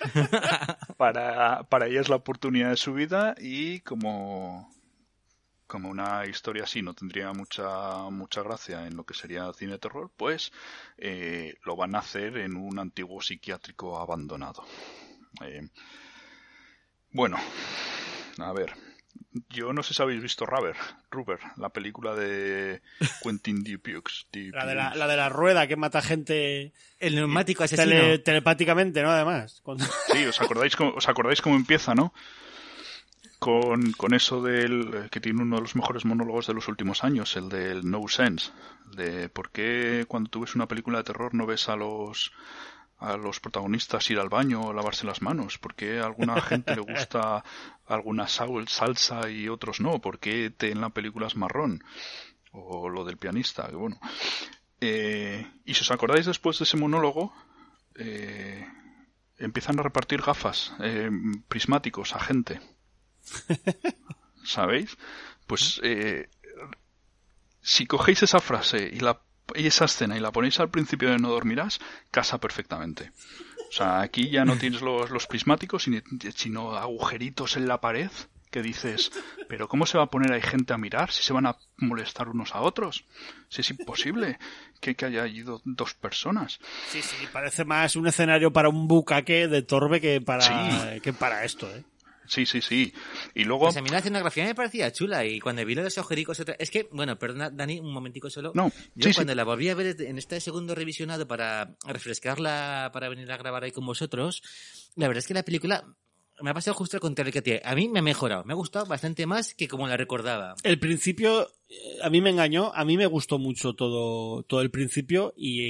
S4: para, para ella es la oportunidad de su vida y como, como una historia así no tendría mucha, mucha gracia en lo que sería cine de terror, pues eh, lo van a hacer en un antiguo psiquiátrico abandonado. Eh, bueno, a ver. Yo no sé si habéis visto Rubber, Rubber la película de Quentin Dupieux.
S3: La de la, la de la rueda que mata gente.
S5: El neumático
S3: tele-
S5: asesino.
S3: telepáticamente, ¿no? Además. Cuando-
S4: Sí, ¿os acordáis cómo, os acordáis cómo empieza, no? Con, con eso del que tiene uno de los mejores monólogos de los últimos años, el del No Sense, de por qué cuando tú ves una película de terror no ves a los a los protagonistas ir al baño o lavarse las manos, por qué a alguna gente le gusta alguna sal- salsa y otros no, por qué te en la película es marrón o lo del pianista, que bueno. Eh, y si os acordáis después de ese monólogo, eh, empiezan a repartir gafas eh, prismáticos a gente. ¿Sabéis? Pues si cogéis esa frase y, la, esa escena y la ponéis al principio de No Dormirás, casa perfectamente. O sea, aquí ya no tienes los, los prismáticos, sino, sino agujeritos en la pared que dices, pero ¿cómo se va a poner ahí gente a mirar si se van a molestar unos a otros? Si es imposible que, que haya ido dos personas.
S3: Sí, sí, parece más un escenario para un bucaque de Torbe que para,
S4: Sí.
S3: que para esto, ¿eh?
S4: Sí, sí, sí. Y luego...
S5: Pues a mí la escenografía me parecía chula y cuando vi lo de los agujericos otra... Es que, bueno, perdona, Dani, un momentico solo.
S4: No,
S5: Yo
S4: sí, sí.
S5: cuando la volví a ver en este segundo revisionado para refrescarla, para venir a grabar ahí con vosotros, la verdad es que la película me ha pasado justo al contrario que a ti. A mí me ha mejorado, me ha gustado bastante más que como la recordaba.
S3: El principio a mí me engañó, a mí me gustó mucho todo, todo el principio y,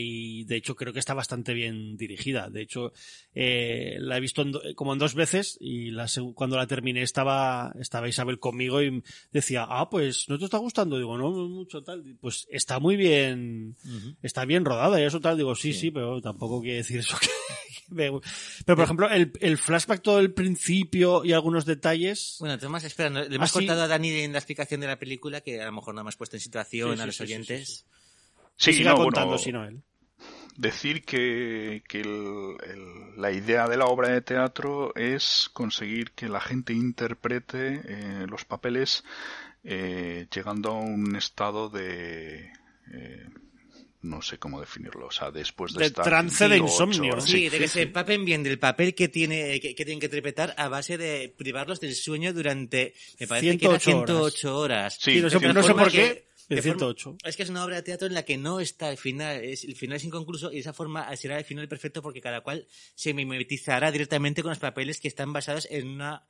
S3: y, de hecho creo que está bastante bien dirigida. De hecho, eh, la he visto en do- como en dos veces y la, cuando la terminé estaba, estaba Isabel conmigo y decía, ah, pues no te está gustando. Digo, no, mucho tal. Pues está muy bien, está bien rodada y eso tal. Digo, sí, sí, pero tampoco quiere decir eso que, que me- Pero por ejemplo, el, el flashback todo el principio y algunos detalles.
S5: Bueno, Tomás, espera, no- le hemos
S3: Así-
S5: cortado a Dani en la explicación de la película, que a lo mejor no hemos puesto en situación
S3: Sí, sí,
S5: a los
S3: sí, sí, sí,
S5: oyentes.
S4: Sí,
S3: siga
S4: no,
S3: contando,
S4: bueno,
S3: si no él.
S4: decir que, que el- el- la idea de la obra de teatro es conseguir que la gente interprete eh, los papeles eh, llegando a un estado de... eh, no sé cómo definirlo, o sea, después de,
S3: De
S4: estar
S3: trance de insomnio.
S4: horas.
S5: Sí, de que se empapen bien del papel que tiene que, que tienen que interpretar a base de privarlos del sueño durante, me parece que era
S3: 108
S5: 108 horas.
S4: Sí,
S3: Sí, no sé, no sé por qué.
S5: que-
S3: de
S5: forma-
S3: 108.
S5: Es que es una obra de teatro en la que no está el final, es, el final es inconcluso y de esa forma será el final perfecto porque cada cual se mimetizará directamente con los papeles que están basados en una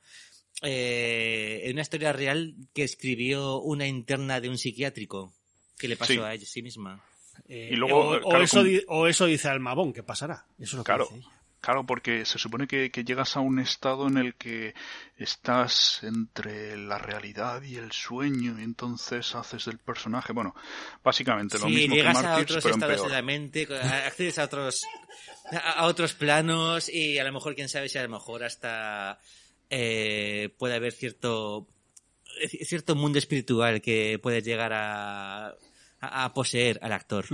S5: eh, en una historia real que escribió una interna de un psiquiátrico que le pasó
S4: Sí.
S5: a ella sí misma.
S3: Eh,
S4: Y luego,
S3: o, eso, o eso dice Almabón, que pasará. Eso es lo que
S4: Claro,
S3: dice ella.
S4: claro, porque se supone que, que llegas a un estado en el que estás entre la realidad y el sueño y entonces haces del personaje, bueno, básicamente lo
S5: Sí,
S4: mismo que
S5: llegas a otros
S4: pero en
S5: estados
S4: peor.
S5: de la mente, accedes a otros a, otros planos y a lo mejor quién sabe si a lo mejor hasta eh, puede haber cierto eh, cierto mundo espiritual que puede llegar a, a, a poseer al actor.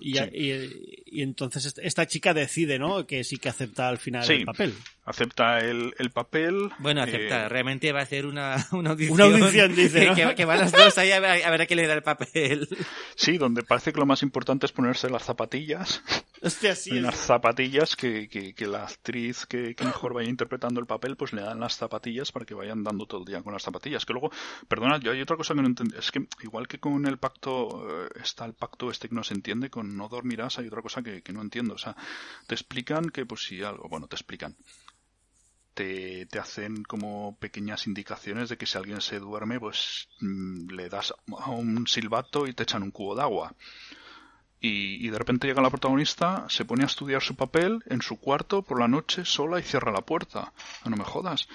S3: Y, a- y- y entonces est- esta chica decide, ¿no? Que sí que acepta al final
S4: Sí.
S3: el papel.
S4: Acepta el, el papel.
S5: Bueno,
S4: eh,
S5: acepta. Realmente va a hacer una, una audición.
S3: Una audición, dice, ¿no?
S5: que, que van los dos ahí a ver, a ver a quién le da el papel.
S4: sí, donde parece que lo más importante es ponerse las zapatillas.
S3: Hostia, sí.
S4: Unas zapatillas que, que, que la actriz que, que mejor vaya interpretando el papel, pues le dan las zapatillas para que vayan dando todo el día con las zapatillas. Que luego, perdona, yo hay otra cosa que no entiendo. Es que igual que con el pacto, eh, está el pacto este que no se entiende, con no dormirás hay otra cosa que, que no entiendo. O sea, te explican que pues si algo, bueno, te explican. Te, te hacen como pequeñas indicaciones de que si alguien se duerme, pues mm, le das a un silbato y te echan un cubo de agua. Y, de repente llega la protagonista, se pone a estudiar su papel en su cuarto por la noche sola y cierra la puerta. Ah, No me jodas.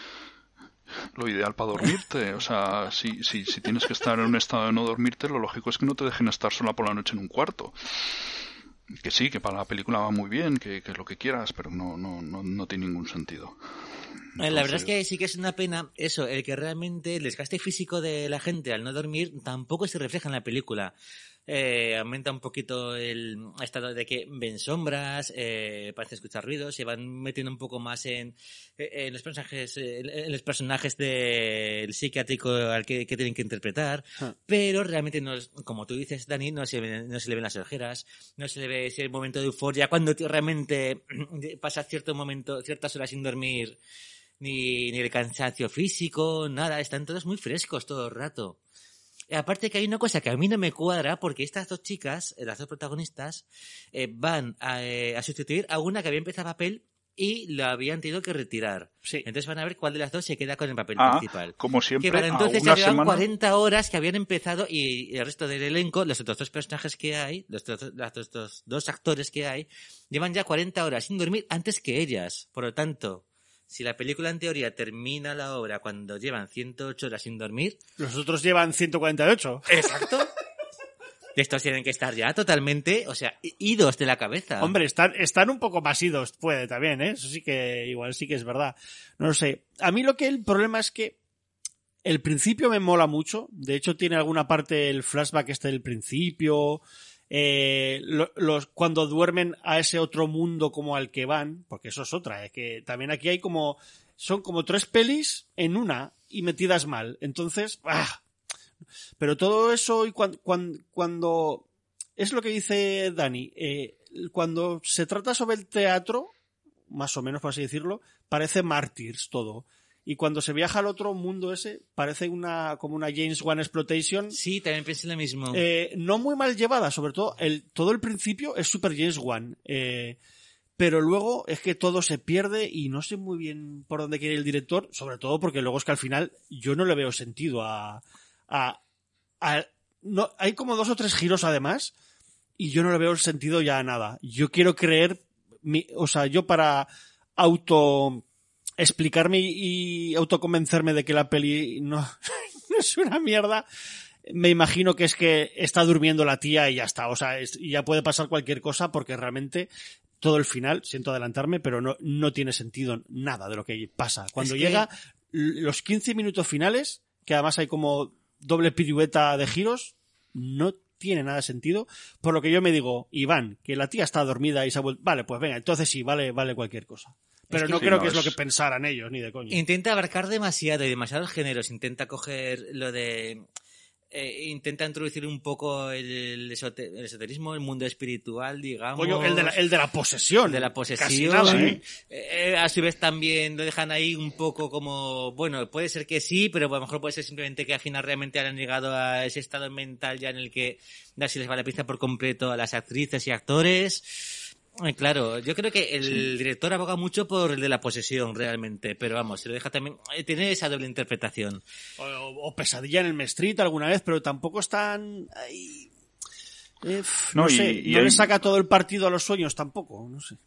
S4: Lo ideal para dormirte. O sea, si, si, tienes que estar en un estado de no dormirte, lo lógico es que no te dejen estar sola por la noche en un cuarto. Que sí, que para la película va muy bien, que, que es lo que quieras, pero no, no, no, no tiene ningún sentido.
S5: Eh, La verdad es que sí que es una pena eso, el que realmente el desgaste físico de la gente al no dormir tampoco se refleja en la película. Eh, aumenta un poquito el estado de que ven sombras, eh, parece escuchar ruidos, se van metiendo un poco más en, en los personajes, en los personajes del psiquiátrico al que, que tienen que interpretar,
S3: Ah.
S5: pero realmente no, es- como tú dices, Dani, no se, no se le ven las ojeras, no se le ve ese momento de euforia cuando realmente pasas cierto momento, ciertas horas sin dormir ni, ni el cansancio físico, nada, están todos muy frescos todo el rato. Y aparte que hay una cosa que a mí no me cuadra, porque estas dos chicas, eh, las dos protagonistas, eh, van a, eh, a sustituir a una que había empezado papel y la habían tenido que retirar.
S3: Sí.
S5: Entonces van a ver cuál de las dos se queda con el papel
S4: Ah,
S5: principal.
S4: como siempre,
S5: Que para entonces ya llevan
S4: semana-
S5: 40 horas que habían empezado y el resto del elenco, los otros dos personajes que hay, los otros los otros dos actores que hay, llevan ya 40 horas sin dormir antes que ellas. Por lo tanto, si la película en teoría termina la obra cuando llevan 108 horas sin dormir,
S3: Los otros llevan 148.
S5: Exacto. estos tienen que estar ya totalmente, o sea, idos de la cabeza.
S3: Hombre, están, están un poco más idos, puede también, ¿eh? Eso sí que, igual sí que es verdad. No lo sé. A mí lo que el problema es que el principio me mola mucho. De hecho, tiene alguna parte el flashback este del principio. Eh, cuando duermen a ese otro mundo como al que van, porque eso es otra, es que también aquí hay como, son como tres pelis en una y metidas mal. Entonces, ¡ah! Pero todo eso y cuando, cuando, es lo que dice Dani, eh, cuando se trata sobre el teatro, más o menos por así decirlo, parece mártires todo. Y cuando se viaja al otro mundo ese, parece una, como una James Wan Exploitation.
S5: Sí, también pensé lo mismo.
S3: Eh, no muy mal llevada, sobre todo, el, todo el principio es super James Wan. Eh, pero luego es que todo se pierde y no sé muy bien por dónde quiere el director, sobre todo porque luego es que al final yo no le veo sentido a, a, a- no, hay como dos o tres giros además y yo no le veo el sentido ya a nada. Yo quiero creer, mi, o sea, yo para auto explicarme y, autoconvencerme de que la peli no, no es una mierda, me imagino que es que está durmiendo la tía y ya está. O sea, es- ya puede pasar cualquier cosa porque realmente todo el final, siento adelantarme, pero no, no tiene sentido nada de lo que pasa. Cuando
S5: Es que-
S3: llega los 15 minutos finales, que además hay como doble pirueta de giros, no tiene nada de sentido. Por lo que yo me digo, Iván, que la tía está dormida y se ha vuelto. Vale, pues venga, entonces sí, vale, vale cualquier cosa. Pero
S5: que-
S3: no creo
S4: no,
S3: que es lo que pensaran ellos, ni de coña.
S5: Intenta abarcar demasiado y demasiados géneros. Intenta coger lo de. eh, intenta introducir un poco el, el esote- el esoterismo, el mundo espiritual, digamos.
S3: Coño, el de la, el de la posesión.
S5: de la
S3: Casi
S5: posesión.
S3: nada, ¿eh?
S5: Eh, a su vez también lo dejan ahí un poco como, bueno, puede ser que sí, pero a lo mejor puede ser simplemente que al final realmente han llegado a ese estado mental ya en el que ya se les va la pista por completo a las actrices y actores. Eh, Claro, yo creo que el director aboga mucho por el de la posesión realmente, pero vamos, se lo deja también, eh, tiene esa doble interpretación.
S3: O, o pesadilla en el Street alguna vez, pero tampoco están ahí. Eh, no,
S4: No, y-
S3: sé,
S4: y
S3: no
S4: hay-
S3: le saca todo el partido a los sueños tampoco, no sé.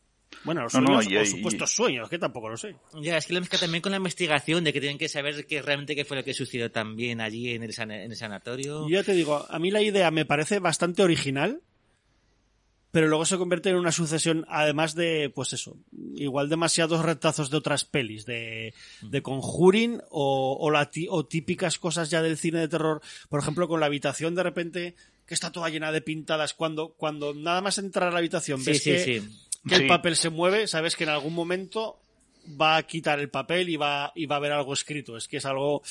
S3: Bueno, los
S4: No, no,
S3: sueños
S4: y
S3: o
S4: hay-
S3: supuestos sueños, que tampoco lo sé.
S5: Ya, es que lo mezcla también con la investigación de que tienen que saber qué realmente qué fue lo que sucedió también allí en el, en el sanatorio.
S3: Yo ya te digo, a mí la idea me parece bastante original, pero luego se convierte en una sucesión, además de, pues eso, igual demasiados retazos de otras pelis, de, de Conjuring o, o, la ti- o típicas cosas ya del cine de terror. Por ejemplo, con la habitación de repente que está toda llena de pintadas, cuando, cuando nada más entrar a la habitación ves
S5: sí,
S3: que,
S5: sí.
S3: que el papel se mueve, sabes que en algún momento va a quitar el papel y va, y va a haber algo escrito. Es que es algo...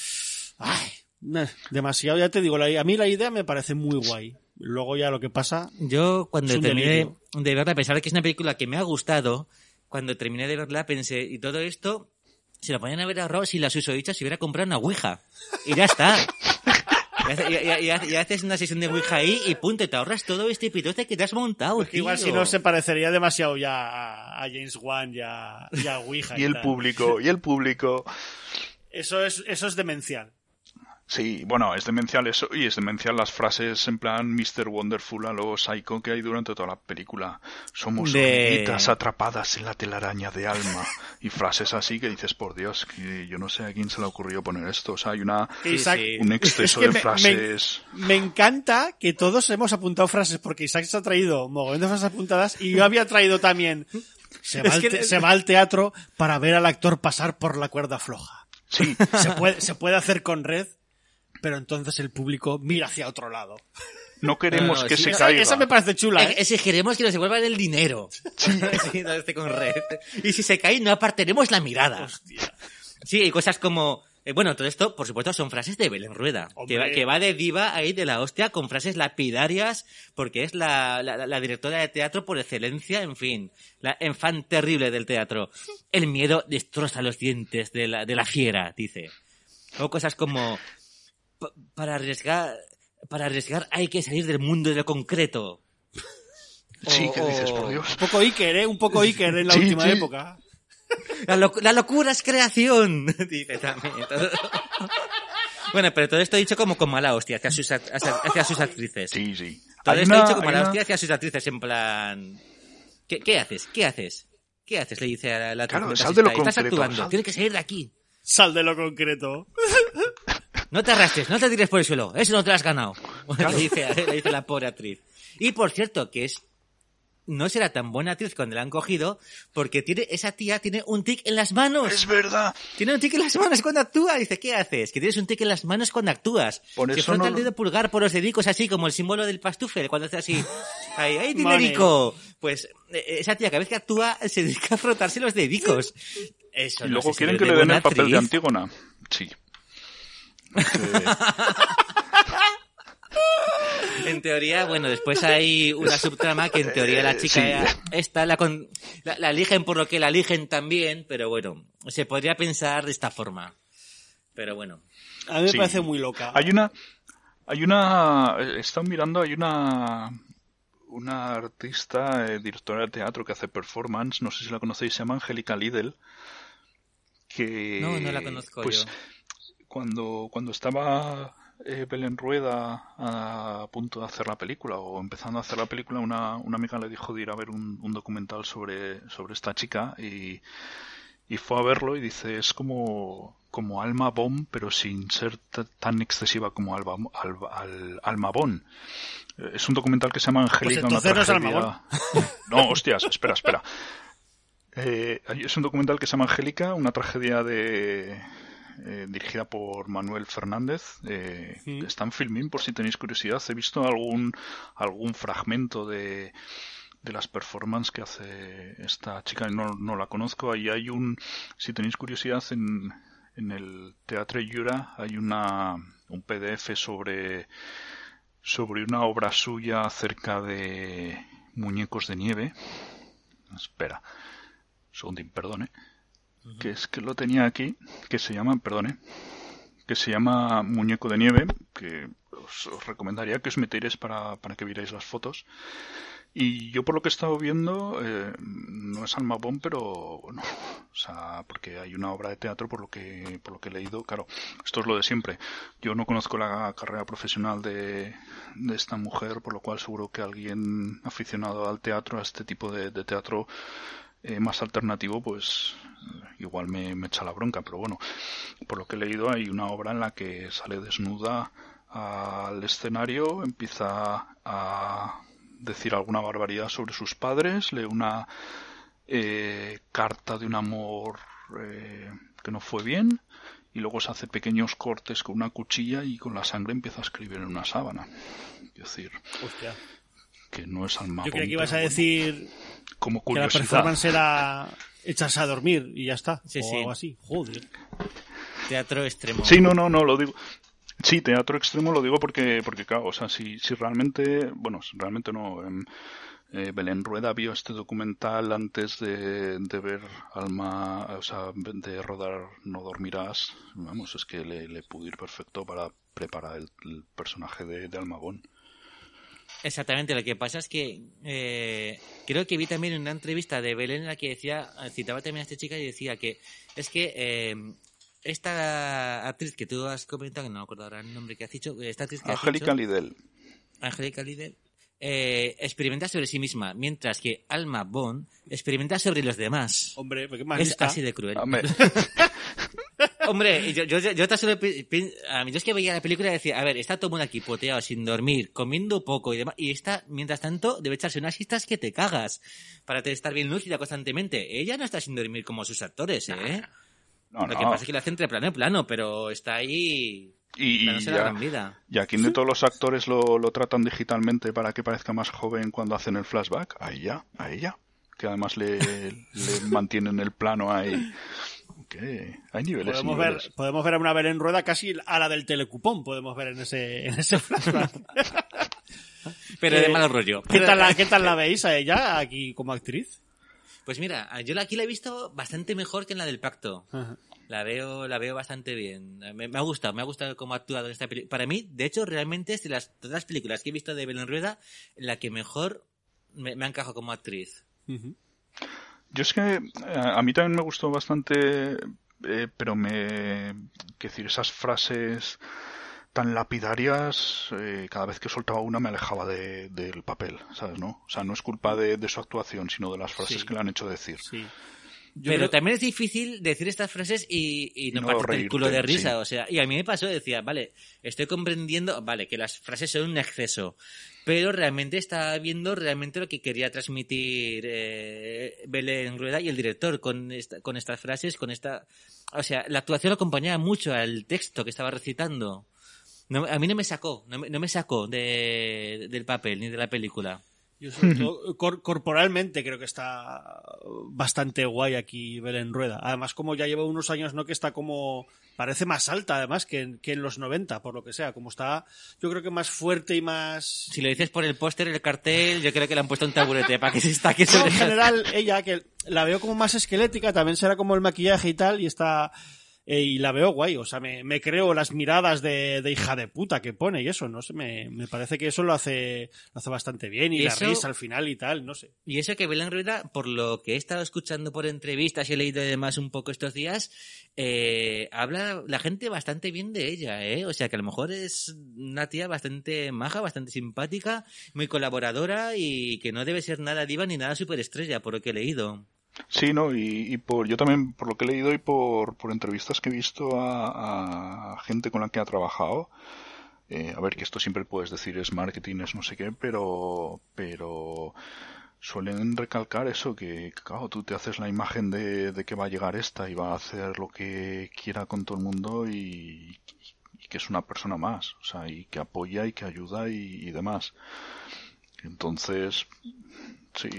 S3: Ay, demasiado, ya te digo, la- a mí la idea me parece muy guay. Luego ya lo que pasa...
S5: Yo cuando terminé
S3: delirio.
S5: de verla, a pesar de que es una película que me ha gustado, cuando terminé de verla pensé, y todo esto, se lo podían haber ahorrado si la susodicha se hubiera comprado una Ouija. Y ya está. Y, hace- y- y- y- y haces una sesión de Ouija ahí y punto, y te ahorras todo este pitote que te has montado,
S3: Porque igual si no se parecería demasiado ya a, a James Wan y a, y a Ouija.
S4: Y el
S3: tal.
S4: público, y el público.
S3: Eso es, eso es demencial.
S4: Sí, bueno, es demencial eso, y es demencial las frases en plan Mr. Wonderful a lo psycho que hay durante toda la película. Somos
S5: De-
S4: hormiguitas atrapadas en la telaraña de alma. Y frases así que dices, por Dios, que yo no sé a quién se le ocurrió poner esto. O sea, hay una,
S3: Isaac-
S4: un exceso
S3: Es que
S4: de
S3: me-
S4: frases.
S3: Me, me encanta que todos hemos apuntado frases, porque Isaac se ha traído mogollón de frases apuntadas y yo había traído también. Se va,
S5: Es
S3: al,
S5: que-
S3: te- se va al teatro para ver al actor pasar por la cuerda floja.
S4: Sí,
S3: Se puede, se puede hacer con red, pero entonces el público mira hacia otro lado.
S4: no queremos
S5: No, no,
S4: que
S5: sí,
S4: se
S5: esa-
S4: caiga.
S3: Esa me parece chula, ¿eh?
S5: Exigiremos que nos devuelvan el dinero. Sí, no esté con red. Y si se cae, no apartaremos la mirada. Sí, hay cosas como... eh, bueno, todo esto, por supuesto, son frases de Belén Rueda, que va,
S3: Hombre.
S5: que va de diva ahí de la hostia con frases lapidarias, porque es la, la, la directora de teatro por excelencia, en fin, la enfant terrible del teatro. El miedo destroza los dientes de la, de la fiera, dice. O cosas como, "Pa- para arriesgar, para arriesgar hay que salir del mundo de lo concreto.
S4: Sí,
S5: O-
S4: que dices, por Dios.
S3: Un poco Iker, ¿eh? Un poco Iker en la
S4: Sí,
S3: última
S4: sí.
S3: época.
S5: La, loc- la locura es creación, dice también. Todo- Bueno, pero todo esto dicho como con mala hostia hacia sus, hacia, hacia sus actrices.
S4: Sí, sí.
S5: Todo
S4: Hay
S5: esto
S4: una-
S5: dicho con
S4: hay
S5: mala
S4: una-
S5: hostia hacia sus actrices, en plan... ¿Qué, qué haces? ¿Qué haces? ¿Qué haces? Le dice a la, la
S4: Claro,
S5: actriz
S4: sal de lo.
S5: Estás
S4: concreto,
S5: actuando,
S4: sal-
S5: tienes que salir de aquí.
S3: Sal de lo concreto.
S5: No te arrastres, no te tires por el suelo, eso no te lo has ganado. le, dice, le dice la pobre actriz. Y por cierto, que es no será tan buena actriz cuando la han cogido, porque tiene, esa tía tiene un tic en las manos.
S4: Es verdad.
S5: Tiene un tic en las manos cuando actúa. Dice, ¿qué haces? Que tienes un tic en las manos cuando actúas.
S4: Por
S5: Se
S4: eso
S5: frota
S4: no
S5: el dedo pulgar por los dedicos así, como el símbolo del pastufel, cuando hace así. ¡Ay, ay,
S3: Money.
S5: dinerico! Pues eh, esa tía cada vez que actúa se dedica a frotarse los dedicos. Eso
S4: Y
S5: no
S4: luego
S5: sé si
S4: quieren que le den el papel de. Antígona. Sí.
S5: En teoría, bueno, después hay una subtrama que en teoría la
S4: Eh,
S5: chica
S4: sí.
S5: esta la, con- la, la eligen por lo que la eligen también, pero bueno, se podría pensar de esta forma. Pero bueno.
S3: A mí me
S4: Sí.
S3: parece muy loca.
S4: Hay una, hay una, he estado mirando, hay una, una artista, eh, directora de teatro que hace performance, no sé si la conocéis, se llama Angélica Lidl, que,
S5: No, no la conozco
S4: pues,
S5: yo.
S4: Cuando, cuando estaba eh, Belén Rueda a punto de hacer la película o empezando a hacer la película, una, una amiga le dijo de ir a ver un, un documental sobre, sobre esta chica y, y fue a verlo y dice es como, como Alma Bomb pero sin ser tan excesiva como Alba, Alba- Al- Alma Bond. Eh, Es un documental que se llama Angélica. una
S3: Pues no Alma
S4: tragedia- No, hostias, espera, espera. Eh, es un documental que se llama Angélica, una tragedia de eh, dirigida por Manuel Fernández. Eh,
S3: Mm.
S4: Está en Filmin por si tenéis curiosidad. He visto algún algún fragmento de de las performances que hace esta chica, no, no la conozco. Ahí hay un, si tenéis curiosidad, en, en el Teatro Yura hay una, un PDF sobre, sobre una obra suya acerca de muñecos de nieve. Espera, un segundín, perdone. Que es que lo tenía aquí, que se llama, perdone, que se llama Muñeco de Nieve, que os, os recomendaría que os metierais para, para que vierais las fotos. Y yo por lo que he estado viendo, eh, no es Almabón, pero bueno, o sea, porque hay una obra de teatro por lo que, por lo que he leído, claro, esto es lo de siempre. Yo no conozco la carrera profesional de, de esta mujer, por lo cual seguro que alguien aficionado al teatro, a este tipo de teatro eh, más alternativo, pues igual me, echa la bronca, pero bueno, por lo que he leído hay una obra en la que sale desnuda al escenario, empieza a decir alguna barbaridad sobre sus padres, lee una eh, carta de un amor eh, que no fue bien y luego se hace pequeños cortes con una cuchilla y con la sangre empieza a escribir en una sábana. Quiero decir,
S3: Hostia.
S4: Que no es Alma
S3: Yo creía que ibas a
S4: bueno,
S3: decir que la performance era echarse a dormir y ya está.
S5: Sí,
S3: o
S5: sí.
S3: algo así. Joder.
S5: Teatro extremo.
S4: Sí, no, no, no, lo digo. Sí, teatro extremo lo digo porque, porque claro, o sea, si, si realmente, bueno, si realmente no, em, eh, Belén Rueda vio este documental antes de, de ver Alma, o sea, de rodar No Dormirás, vamos, es que le, le pudo ir perfecto para preparar el, el personaje de, de Almagón.
S5: Exactamente, lo que pasa es que eh, creo que vi también una entrevista de Belén en la que decía, citaba también a esta chica y decía que es que eh, esta actriz que tú has comentado, que no me acuerdo ahora el nombre que has dicho, esta actriz que
S4: Angélica Lidl.
S5: Angélica Lidl, eh, experimenta sobre sí misma, mientras que Alma Bond experimenta sobre los demás.
S3: Hombre, ¿qué más
S5: es
S3: lista?
S5: así de cruel.
S4: Hombre,
S5: Hombre, yo, yo, yo tan solo a mí yo es que veía la película y decía, a ver, está todo el mundo aquí poteado, sin dormir, comiendo poco y demás, y esta, mientras tanto, debe echarse unas siestas que te cagas para te estar bien lúcida constantemente. Ella no está sin dormir como sus actores, ¿eh?
S4: no,
S5: Lo que pasa es que lo hace entre plano y plano, pero está ahí
S4: Y, y
S5: la
S4: ya, y aquí de todos los actores lo, lo tratan digitalmente para que parezca más joven cuando hacen el flashback. A ella, a ella. Que además le, le mantienen el plano ahí. Que hay niveles.
S3: Podemos ver, podemos ver a una Belén Rueda casi a la del telecupón, podemos ver en ese, en ese flashback.
S5: Pero
S3: Eh,
S5: de mal rollo.
S3: ¿Qué tal, la, ¿Qué tal la veis a ella aquí como actriz?
S5: Pues mira, yo aquí la he visto bastante mejor que en la del pacto. La veo, la veo bastante bien. Me, me ha gustado, me ha gustado cómo ha actuado en esta película. Para mí, de hecho, realmente es de las, todas las películas que he visto de Belén Rueda, la que mejor me, me ha encajado como actriz.
S4: Yo es que eh, a mí también me gustó bastante, eh, pero me. que decir, esas frases tan lapidarias, eh, cada vez que soltaba una me alejaba de- del papel, ¿sabes? ¿No? O sea, no es culpa de, de su actuación, sino de las frases
S5: Sí.
S4: que le han hecho decir.
S3: Sí.
S5: Pero
S3: creo-
S5: también es difícil decir estas frases y, y no,
S4: No
S5: partirte el culo de risa.
S4: sí.
S5: O sea, y a mí me pasó, decía, vale, estoy comprendiendo, vale, que las frases son un exceso, pero realmente está viendo realmente lo que quería transmitir eh, Belén Rueda y el director con, esta- con estas frases, con esta... O sea, la actuación acompañaba mucho al texto que estaba recitando. No, a mí no me sacó, no me, no me sacó de, del papel ni de la película.
S3: Yo sobre todo, cor- corporalmente creo que está bastante guay aquí Belén Rueda. Además, como ya lleva unos años, ¿no? Que está como... Parece más alta, además, que en, que en los 90, por lo que sea. Como está, yo creo que más fuerte y más...
S5: Si lo dices por el póster, el cartel, yo creo que le han puesto un taburete para que se
S3: No,
S5: sobre
S3: en general, ella, que la veo como más esquelética, también será como el maquillaje y tal, y está... eh, y la veo guay, o sea, me, me creo las miradas de, de hija de puta que pone y eso, no sé, me, me parece que eso lo hace, lo hace bastante bien y,
S5: Y
S3: la
S5: eso-
S3: risa al final y tal, no sé.
S5: Y eso que Belén Rueda, por lo que he estado escuchando por entrevistas y he leído además un poco estos días, eh, habla la gente bastante bien de ella, ¿eh? O sea que a lo mejor es una tía bastante maja, bastante simpática, muy colaboradora y que no debe ser nada diva ni nada superestrella, por lo que he leído.
S4: Sí, no, y, y por yo también, por lo que he leído y por, por entrevistas que he visto a, gente con la que ha trabajado, eh, a ver, que esto siempre puedes decir es marketing, es no sé qué, pero, pero suelen recalcar eso, que claro, tú te haces la imagen de, que va a llegar esta y va a hacer lo que quiera con todo el mundo y, que es una persona más, o sea, y que apoya y que ayuda y demás. Entonces, sí.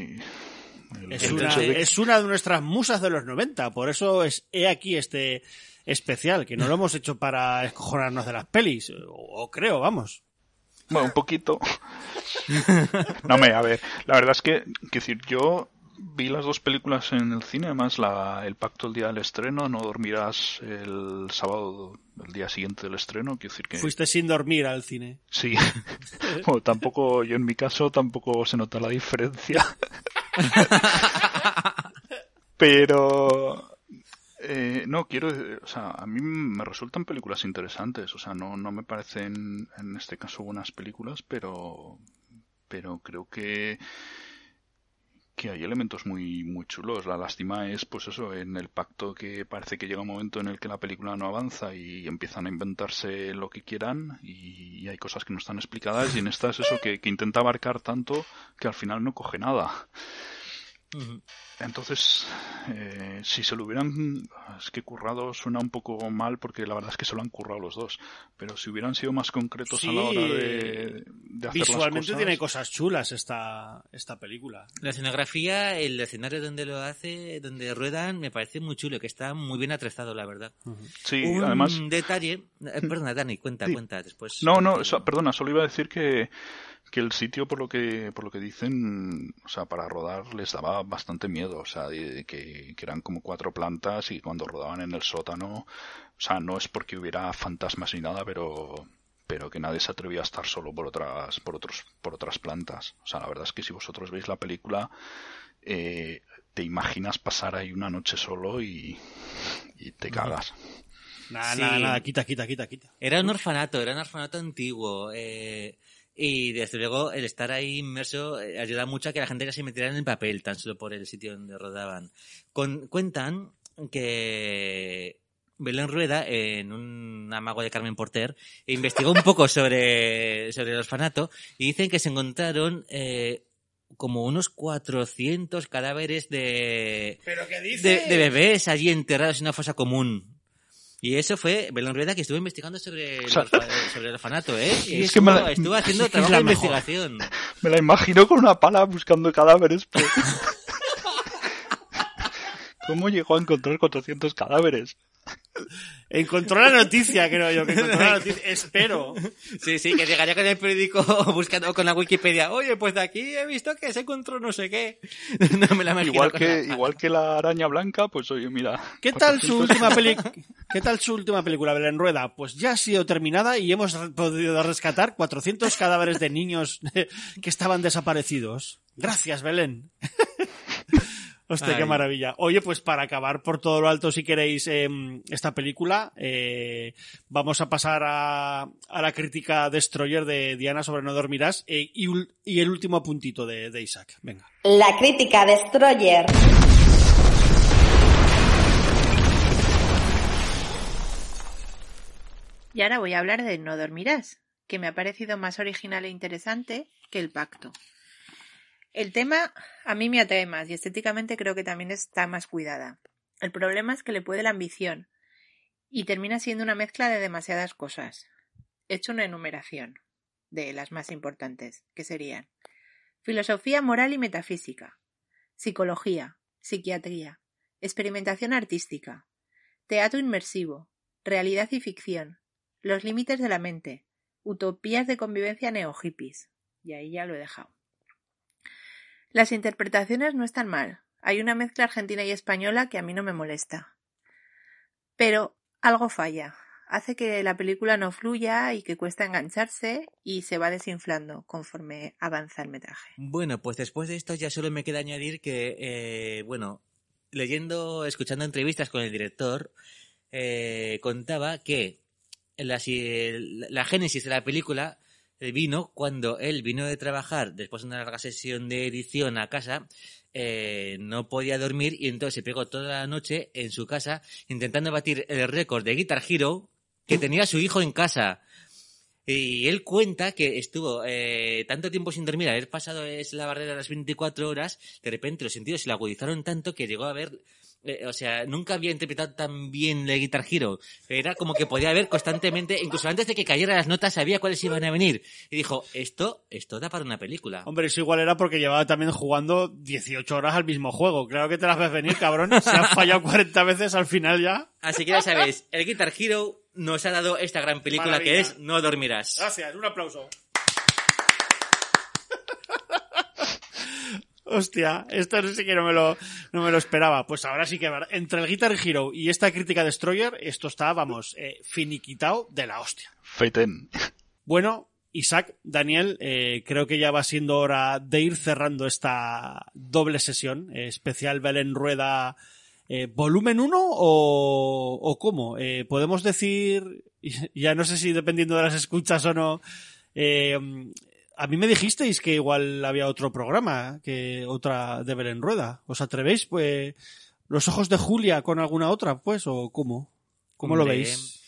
S3: Es una, es una de nuestras musas de los 90, por eso es he aquí este especial, que no lo hemos hecho para escojonarnos de las pelis, o, o creo, vamos.
S4: Bueno, un poquito. No, me, a ver, la verdad es que, que decir, yo vi las dos películas en el cine, además la, el pacto el día del estreno, no dormirás el sábado, el día siguiente del estreno, quiero decir que...
S3: Fuiste sin dormir al cine.
S4: Sí, bueno, tampoco, yo en mi caso tampoco se nota la diferencia. Pero, eh, no, quiero, o sea, a mí me resultan películas interesantes, o sea, no, no me parecen en este caso buenas películas, pero, pero creo que, que hay elementos muy, muy chulos. La lástima es, pues eso, en el pacto que parece que llega un momento en el que la película no avanza y empiezan a inventarse lo que quieran y, hay cosas que no están explicadas y en esta es eso que, que intenta abarcar tanto que al final no coge nada. Entonces, eh, si se lo hubieran, es que currado suena un poco mal porque la verdad es que se lo han currado los dos, pero si hubieran sido más concretos a la hora de, de hacer
S3: Visualmente
S4: las cosas,
S3: tiene cosas chulas esta, esta película.
S5: La escenografía, el escenario donde lo hace, donde ruedan, me parece muy chulo, que está muy bien atrezado, la verdad.
S4: Sí,
S5: Un
S4: además-
S5: detalle, eh, perdona, Dani, cuenta,
S4: Sí.
S5: cuenta después.
S4: No, no, perdona, solo iba a decir que, que el sitio, por lo que, por lo que dicen, o sea, para rodar les daba bastante miedo, o sea, de- que, que eran como cuatro plantas y cuando rodaban en el sótano, o sea, no es porque hubiera fantasmas ni nada, pero, pero que nadie se atrevía a estar solo por otras, por otros, por otras plantas. O sea, la verdad es que si vosotros veis la película, eh, te imaginas pasar ahí una noche solo y, y te cagas.
S3: Nada,
S5: Sí.
S3: nada, nada, quita, quita, quita, quita.
S5: Era un orfanato, era un orfanato antiguo. eh, y desde luego el estar ahí inmerso eh, ayuda mucho a que la gente ya se metiera en el papel, tan solo por el sitio donde rodaban. Con- cuentan que Belén Rueda, en un amago de Carmen Porter, investigó un poco sobre, sobre el orfanato y dicen que se encontraron eh, como unos 400 cadáveres de,
S3: ¿Pero qué dices?
S5: de, de bebés allí enterrados en una fosa común. Y eso fue Belén Rueda que estuvo investigando sobre el, orfa- sobre el orfanato, ¿eh? Y
S4: es que
S5: estuvo,
S4: me la-
S5: estuvo haciendo trabajo de
S4: mejor.
S5: investigación.
S4: Me la imagino con una pala buscando cadáveres. pero- ¿Cómo llegó a encontrar 400 cadáveres?
S3: Encontró la noticia, creo yo, que encontró la noticia. Espero.
S5: Sí, sí, que llegaría con el periódico buscando con la Wikipedia. Oye, pues de aquí he visto que se encontró no sé qué. No me la imagino.
S4: Igual que,
S5: la-
S4: igual que la araña blanca, pues oye, mira.
S3: ¿Qué tal su
S4: 400
S3: última peli ¿Qué tal su última película, Belén Rueda? Pues ya ha sido terminada y hemos podido rescatar 400 cadáveres de niños que estaban desaparecidos. Gracias, Belén. Hostia, qué maravilla. Oye, pues para acabar por todo lo alto, si queréis, em, esta película, eh, vamos a pasar a, a la crítica Destroyer de Diana sobre No Dormirás eh, y el último puntito de, de Isaac. Venga.
S9: La crítica Destroyer.
S6: Y ahora voy a hablar de No dormirás, que me ha parecido más original e interesante que el pacto. El tema a mí me atrae más y estéticamente creo que también está más cuidada. El problema es que le puede la ambición y termina siendo una mezcla de demasiadas cosas. He hecho una enumeración de las más importantes, que serían filosofía moral y metafísica, psicología, psiquiatría, experimentación artística, teatro inmersivo, realidad y ficción, los límites de la mente, utopías de convivencia neo-hippies. Y ahí ya lo he dejado. Las interpretaciones no están mal. Hay una mezcla argentina y española que a mí no me molesta. Pero algo falla. Hace que la película no fluya y que cuesta engancharse y se va desinflando conforme avanza el metraje.
S5: Bueno, pues después de esto ya solo me queda añadir que, eh, bueno, leyendo, escuchando entrevistas con el director, eh, contaba que la, si- la génesis de la película vino cuando él vino de trabajar después de una larga sesión de edición a casa, eh, no podía dormir y entonces se pegó toda la noche en su casa intentando batir el récord de Guitar Hero que tenía su hijo en casa. Y él cuenta que estuvo eh, tanto tiempo sin dormir, haber pasado es la barrera de las 24 horas, de repente los sentidos se le agudizaron tanto que llegó a ver, eh, o sea, nunca había interpretado tan bien el Guitar Hero. Era como que podía ver constantemente, incluso antes de que cayeran las notas, sabía cuáles iban a venir. Y dijo, esto, esto da para una película.
S3: Hombre, eso igual era porque llevaba también jugando 18 horas al mismo juego. Claro que te las ves venir, cabrón. Se han fallado 40 veces al final ya.
S5: Así que ya sabéis, el Guitar Hero nos ha dado esta gran película
S3: Maravilla.
S5: que es No dormirás.
S3: Gracias, un aplauso. Hostia, esto sí que no me lo, no me lo esperaba. Pues ahora sí que entre el Guitar Hero y esta crítica Destroyer, esto está, vamos, eh, finiquitado de la hostia.
S4: Feiten.
S3: Bueno, Isaac, Daniel, eh, creo que ya va siendo hora de ir cerrando esta doble sesión, eh, especial Belén Rueda, eh, volumen 1 o, o cómo. Podemos decir, ya no sé si dependiendo de las escuchas o no, a mí me dijisteis que igual había otro programa, que otra de Belén Rueda. ¿Os atrevéis? Pues, los ojos de Julia con alguna otra, pues, o cómo? ¿Cómo lo veis?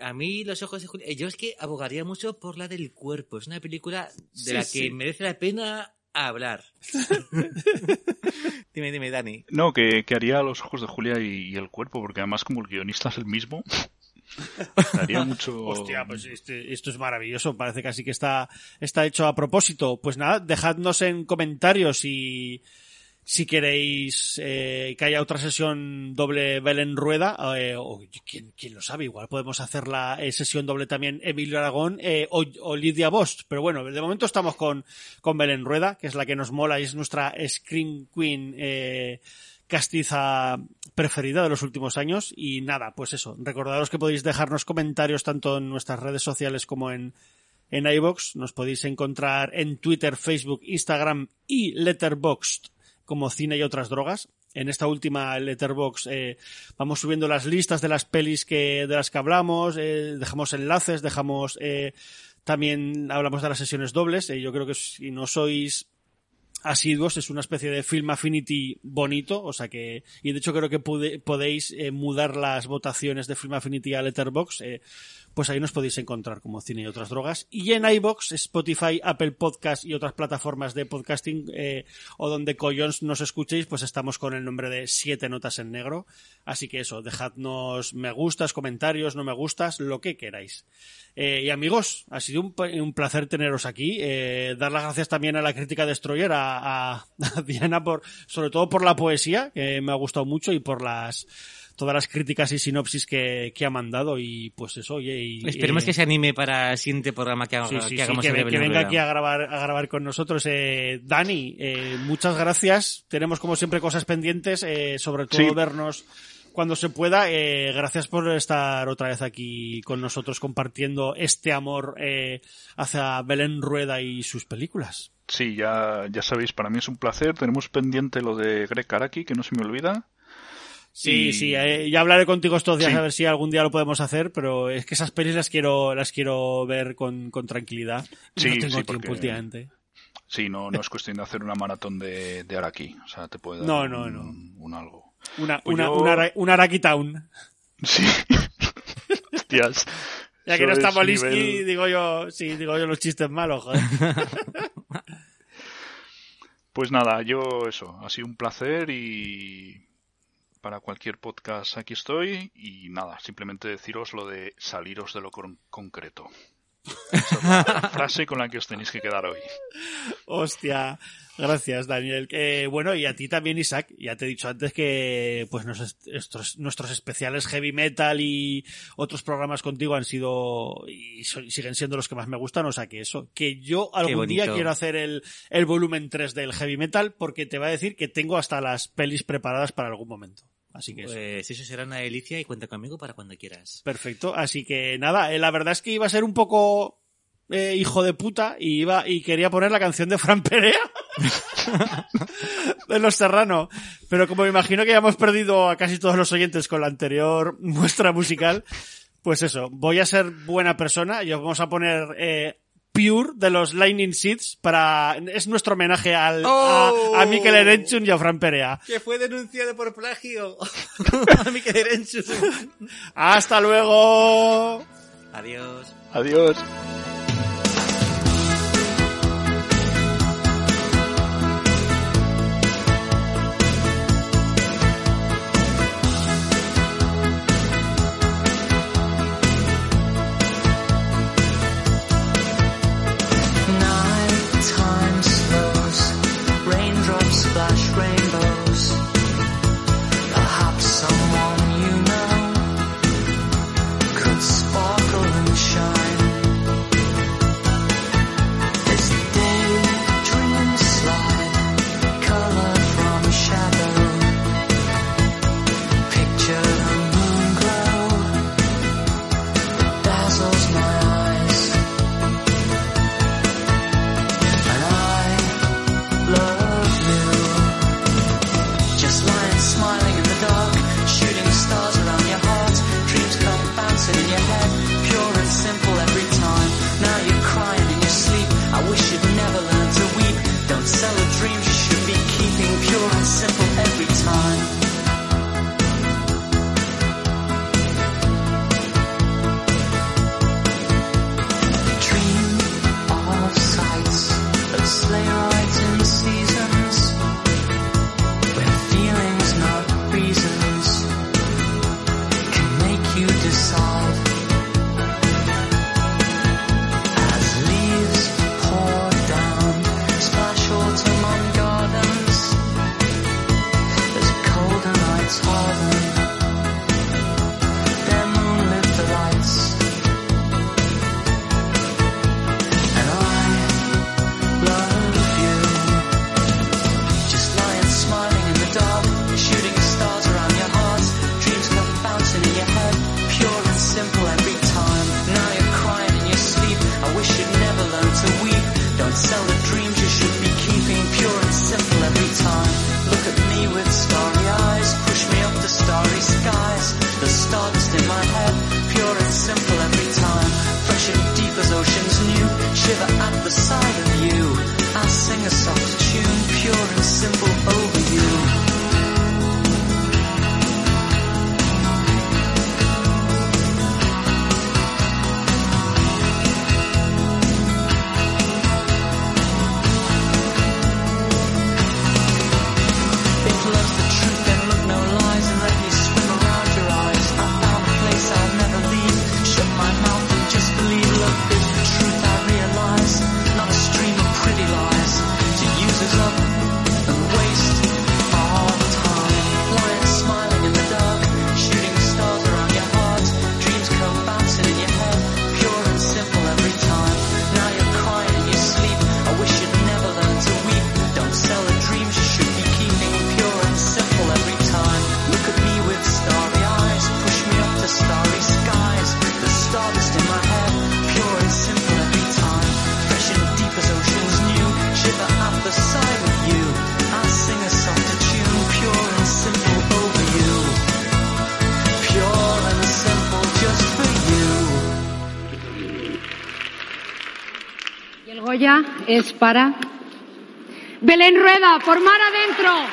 S5: A mí los ojos de Julia, yo es que abogaría mucho por la del cuerpo. Es una película de
S3: Sí,
S5: la
S3: sí.
S5: que merece la pena hablar. dime, dime, Dani.
S4: No, que, que haría los ojos de Julia y, y el cuerpo, porque además como el guionista es el mismo, haría mucho...
S3: Hostia, pues este- esto es maravilloso. Parece casi que está, está hecho a propósito. Pues nada, dejadnos en comentarios si, si queréis eh, que haya otra sesión doble Belén Rueda, eh, o ¿quién, quién lo sabe, igual podemos hacer la eh, sesión doble también Emilio Aragón eh, o, o Lidia Bost. Pero bueno, de momento estamos con, con Belén Rueda, que es la que nos mola y es nuestra Scream Queen eh, castiza preferida de los últimos años. Y nada, pues eso, recordaros que podéis dejarnos comentarios tanto en nuestras redes sociales como en, en iVoox. Nos podéis encontrar en Twitter, Facebook, Instagram y Letterboxd como cine y otras drogas. En esta última Letterbox eh, vamos subiendo las listas de las pelis que de las que hablamos, eh, dejamos enlaces, dejamos eh, también hablamos de las sesiones dobles. Yo creo que si no sois asiduos es una especie de film affinity bonito, o sea que y de hecho creo que pude- podéis eh, mudar las votaciones de film affinity a Letterbox, eh, pues ahí nos podéis encontrar como cine y otras drogas. Y en iBox, Spotify, Apple Podcast y otras plataformas de podcasting eh, o donde collons nos escuchéis, pues estamos con el nombre de Siete Notas en Negro. Así que eso, dejadnos me gustas, comentarios, no me gustas, lo que queráis. Eh, y amigos, ha sido un, placer teneros aquí. Eh, dar las gracias también a la crítica Destroyer, a, a- a Diana, por, sobre todo por la poesía, que me ha gustado mucho, y por las todas las críticas y sinopsis que, que ha mandado. Y pues eso, oye. Y,
S5: Esperemos
S3: eh,
S5: que se anime para el siguiente programa que, haga-
S3: Sí, sí,
S5: que
S3: sí,
S5: hagamos
S3: que, ve- que venga aquí a grabar, a grabar con nosotros. Eh, Dani, eh, muchas gracias. Tenemos como siempre cosas pendientes, eh, sobre todo
S4: Sí.
S3: vernos cuando se pueda. Eh, gracias por estar otra vez aquí con nosotros compartiendo este amor eh, hacia Belén Rueda y sus películas.
S4: Sí, ya, ya sabéis, para mí es un placer. Tenemos pendiente lo de Greg Karaki, que no se me olvida.
S3: Sí,
S4: Y-
S3: sí, eh, ya hablaré contigo estos días
S4: Sí.
S3: a ver si algún día lo podemos hacer, pero es que esas pelis las quiero, las quiero ver con, con tranquilidad.
S4: Sí,
S3: no tengo
S4: sí,
S3: tiempo
S4: porque-
S3: últimamente.
S4: Sí, no, no es cuestión de hacer una maratón de, de Araki. O sea, te puede dar
S3: No,
S4: un,
S3: no, no.
S4: un algo.
S3: Una,
S4: Pues
S3: una,
S4: yo-
S3: una, Ara- una Araki Town.
S4: Sí. Hostias.
S3: Ya que no está
S4: nivel-
S3: digo yo, sí, digo yo los chistes malos, joder.
S4: Pues nada, yo eso, ha sido un placer y para cualquier podcast aquí estoy y nada, simplemente deciros lo de saliros de lo con- concreto. Esa es la frase con la que os tenéis que quedar hoy.
S3: Hostia, gracias Daniel. Que, bueno, y a ti también Isaac, ya te he dicho antes que pues estos- nuestros especiales heavy metal y otros programas contigo han sido y so- siguen siendo los que más me gustan, o sea que eso, que yo algún día quiero hacer el, el volumen 3 del heavy metal porque te va a decir que tengo hasta las pelis preparadas para algún momento. Así que eso.
S5: Pues eso será una delicia y cuenta conmigo para cuando quieras.
S3: Perfecto, así que nada, eh, la verdad es que iba a ser un poco eh, hijo de puta y iba y quería poner la canción de Fran Perea de Los Serrano, pero como me imagino que ya hemos perdido a casi todos los oyentes con la anterior muestra musical, pues eso, voy a ser buena persona y os vamos a poner eh, Pure de los Lightning Seeds para es nuestro homenaje al,
S5: ¡Oh!
S3: a, a Mikel Erenchun y a Fran Perea.
S5: Que fue denunciado por plagio. A que derecho.
S3: Hasta luego.
S5: Adiós.
S4: Adiós.
S11: Es para Belén Rueda, por mar adentro.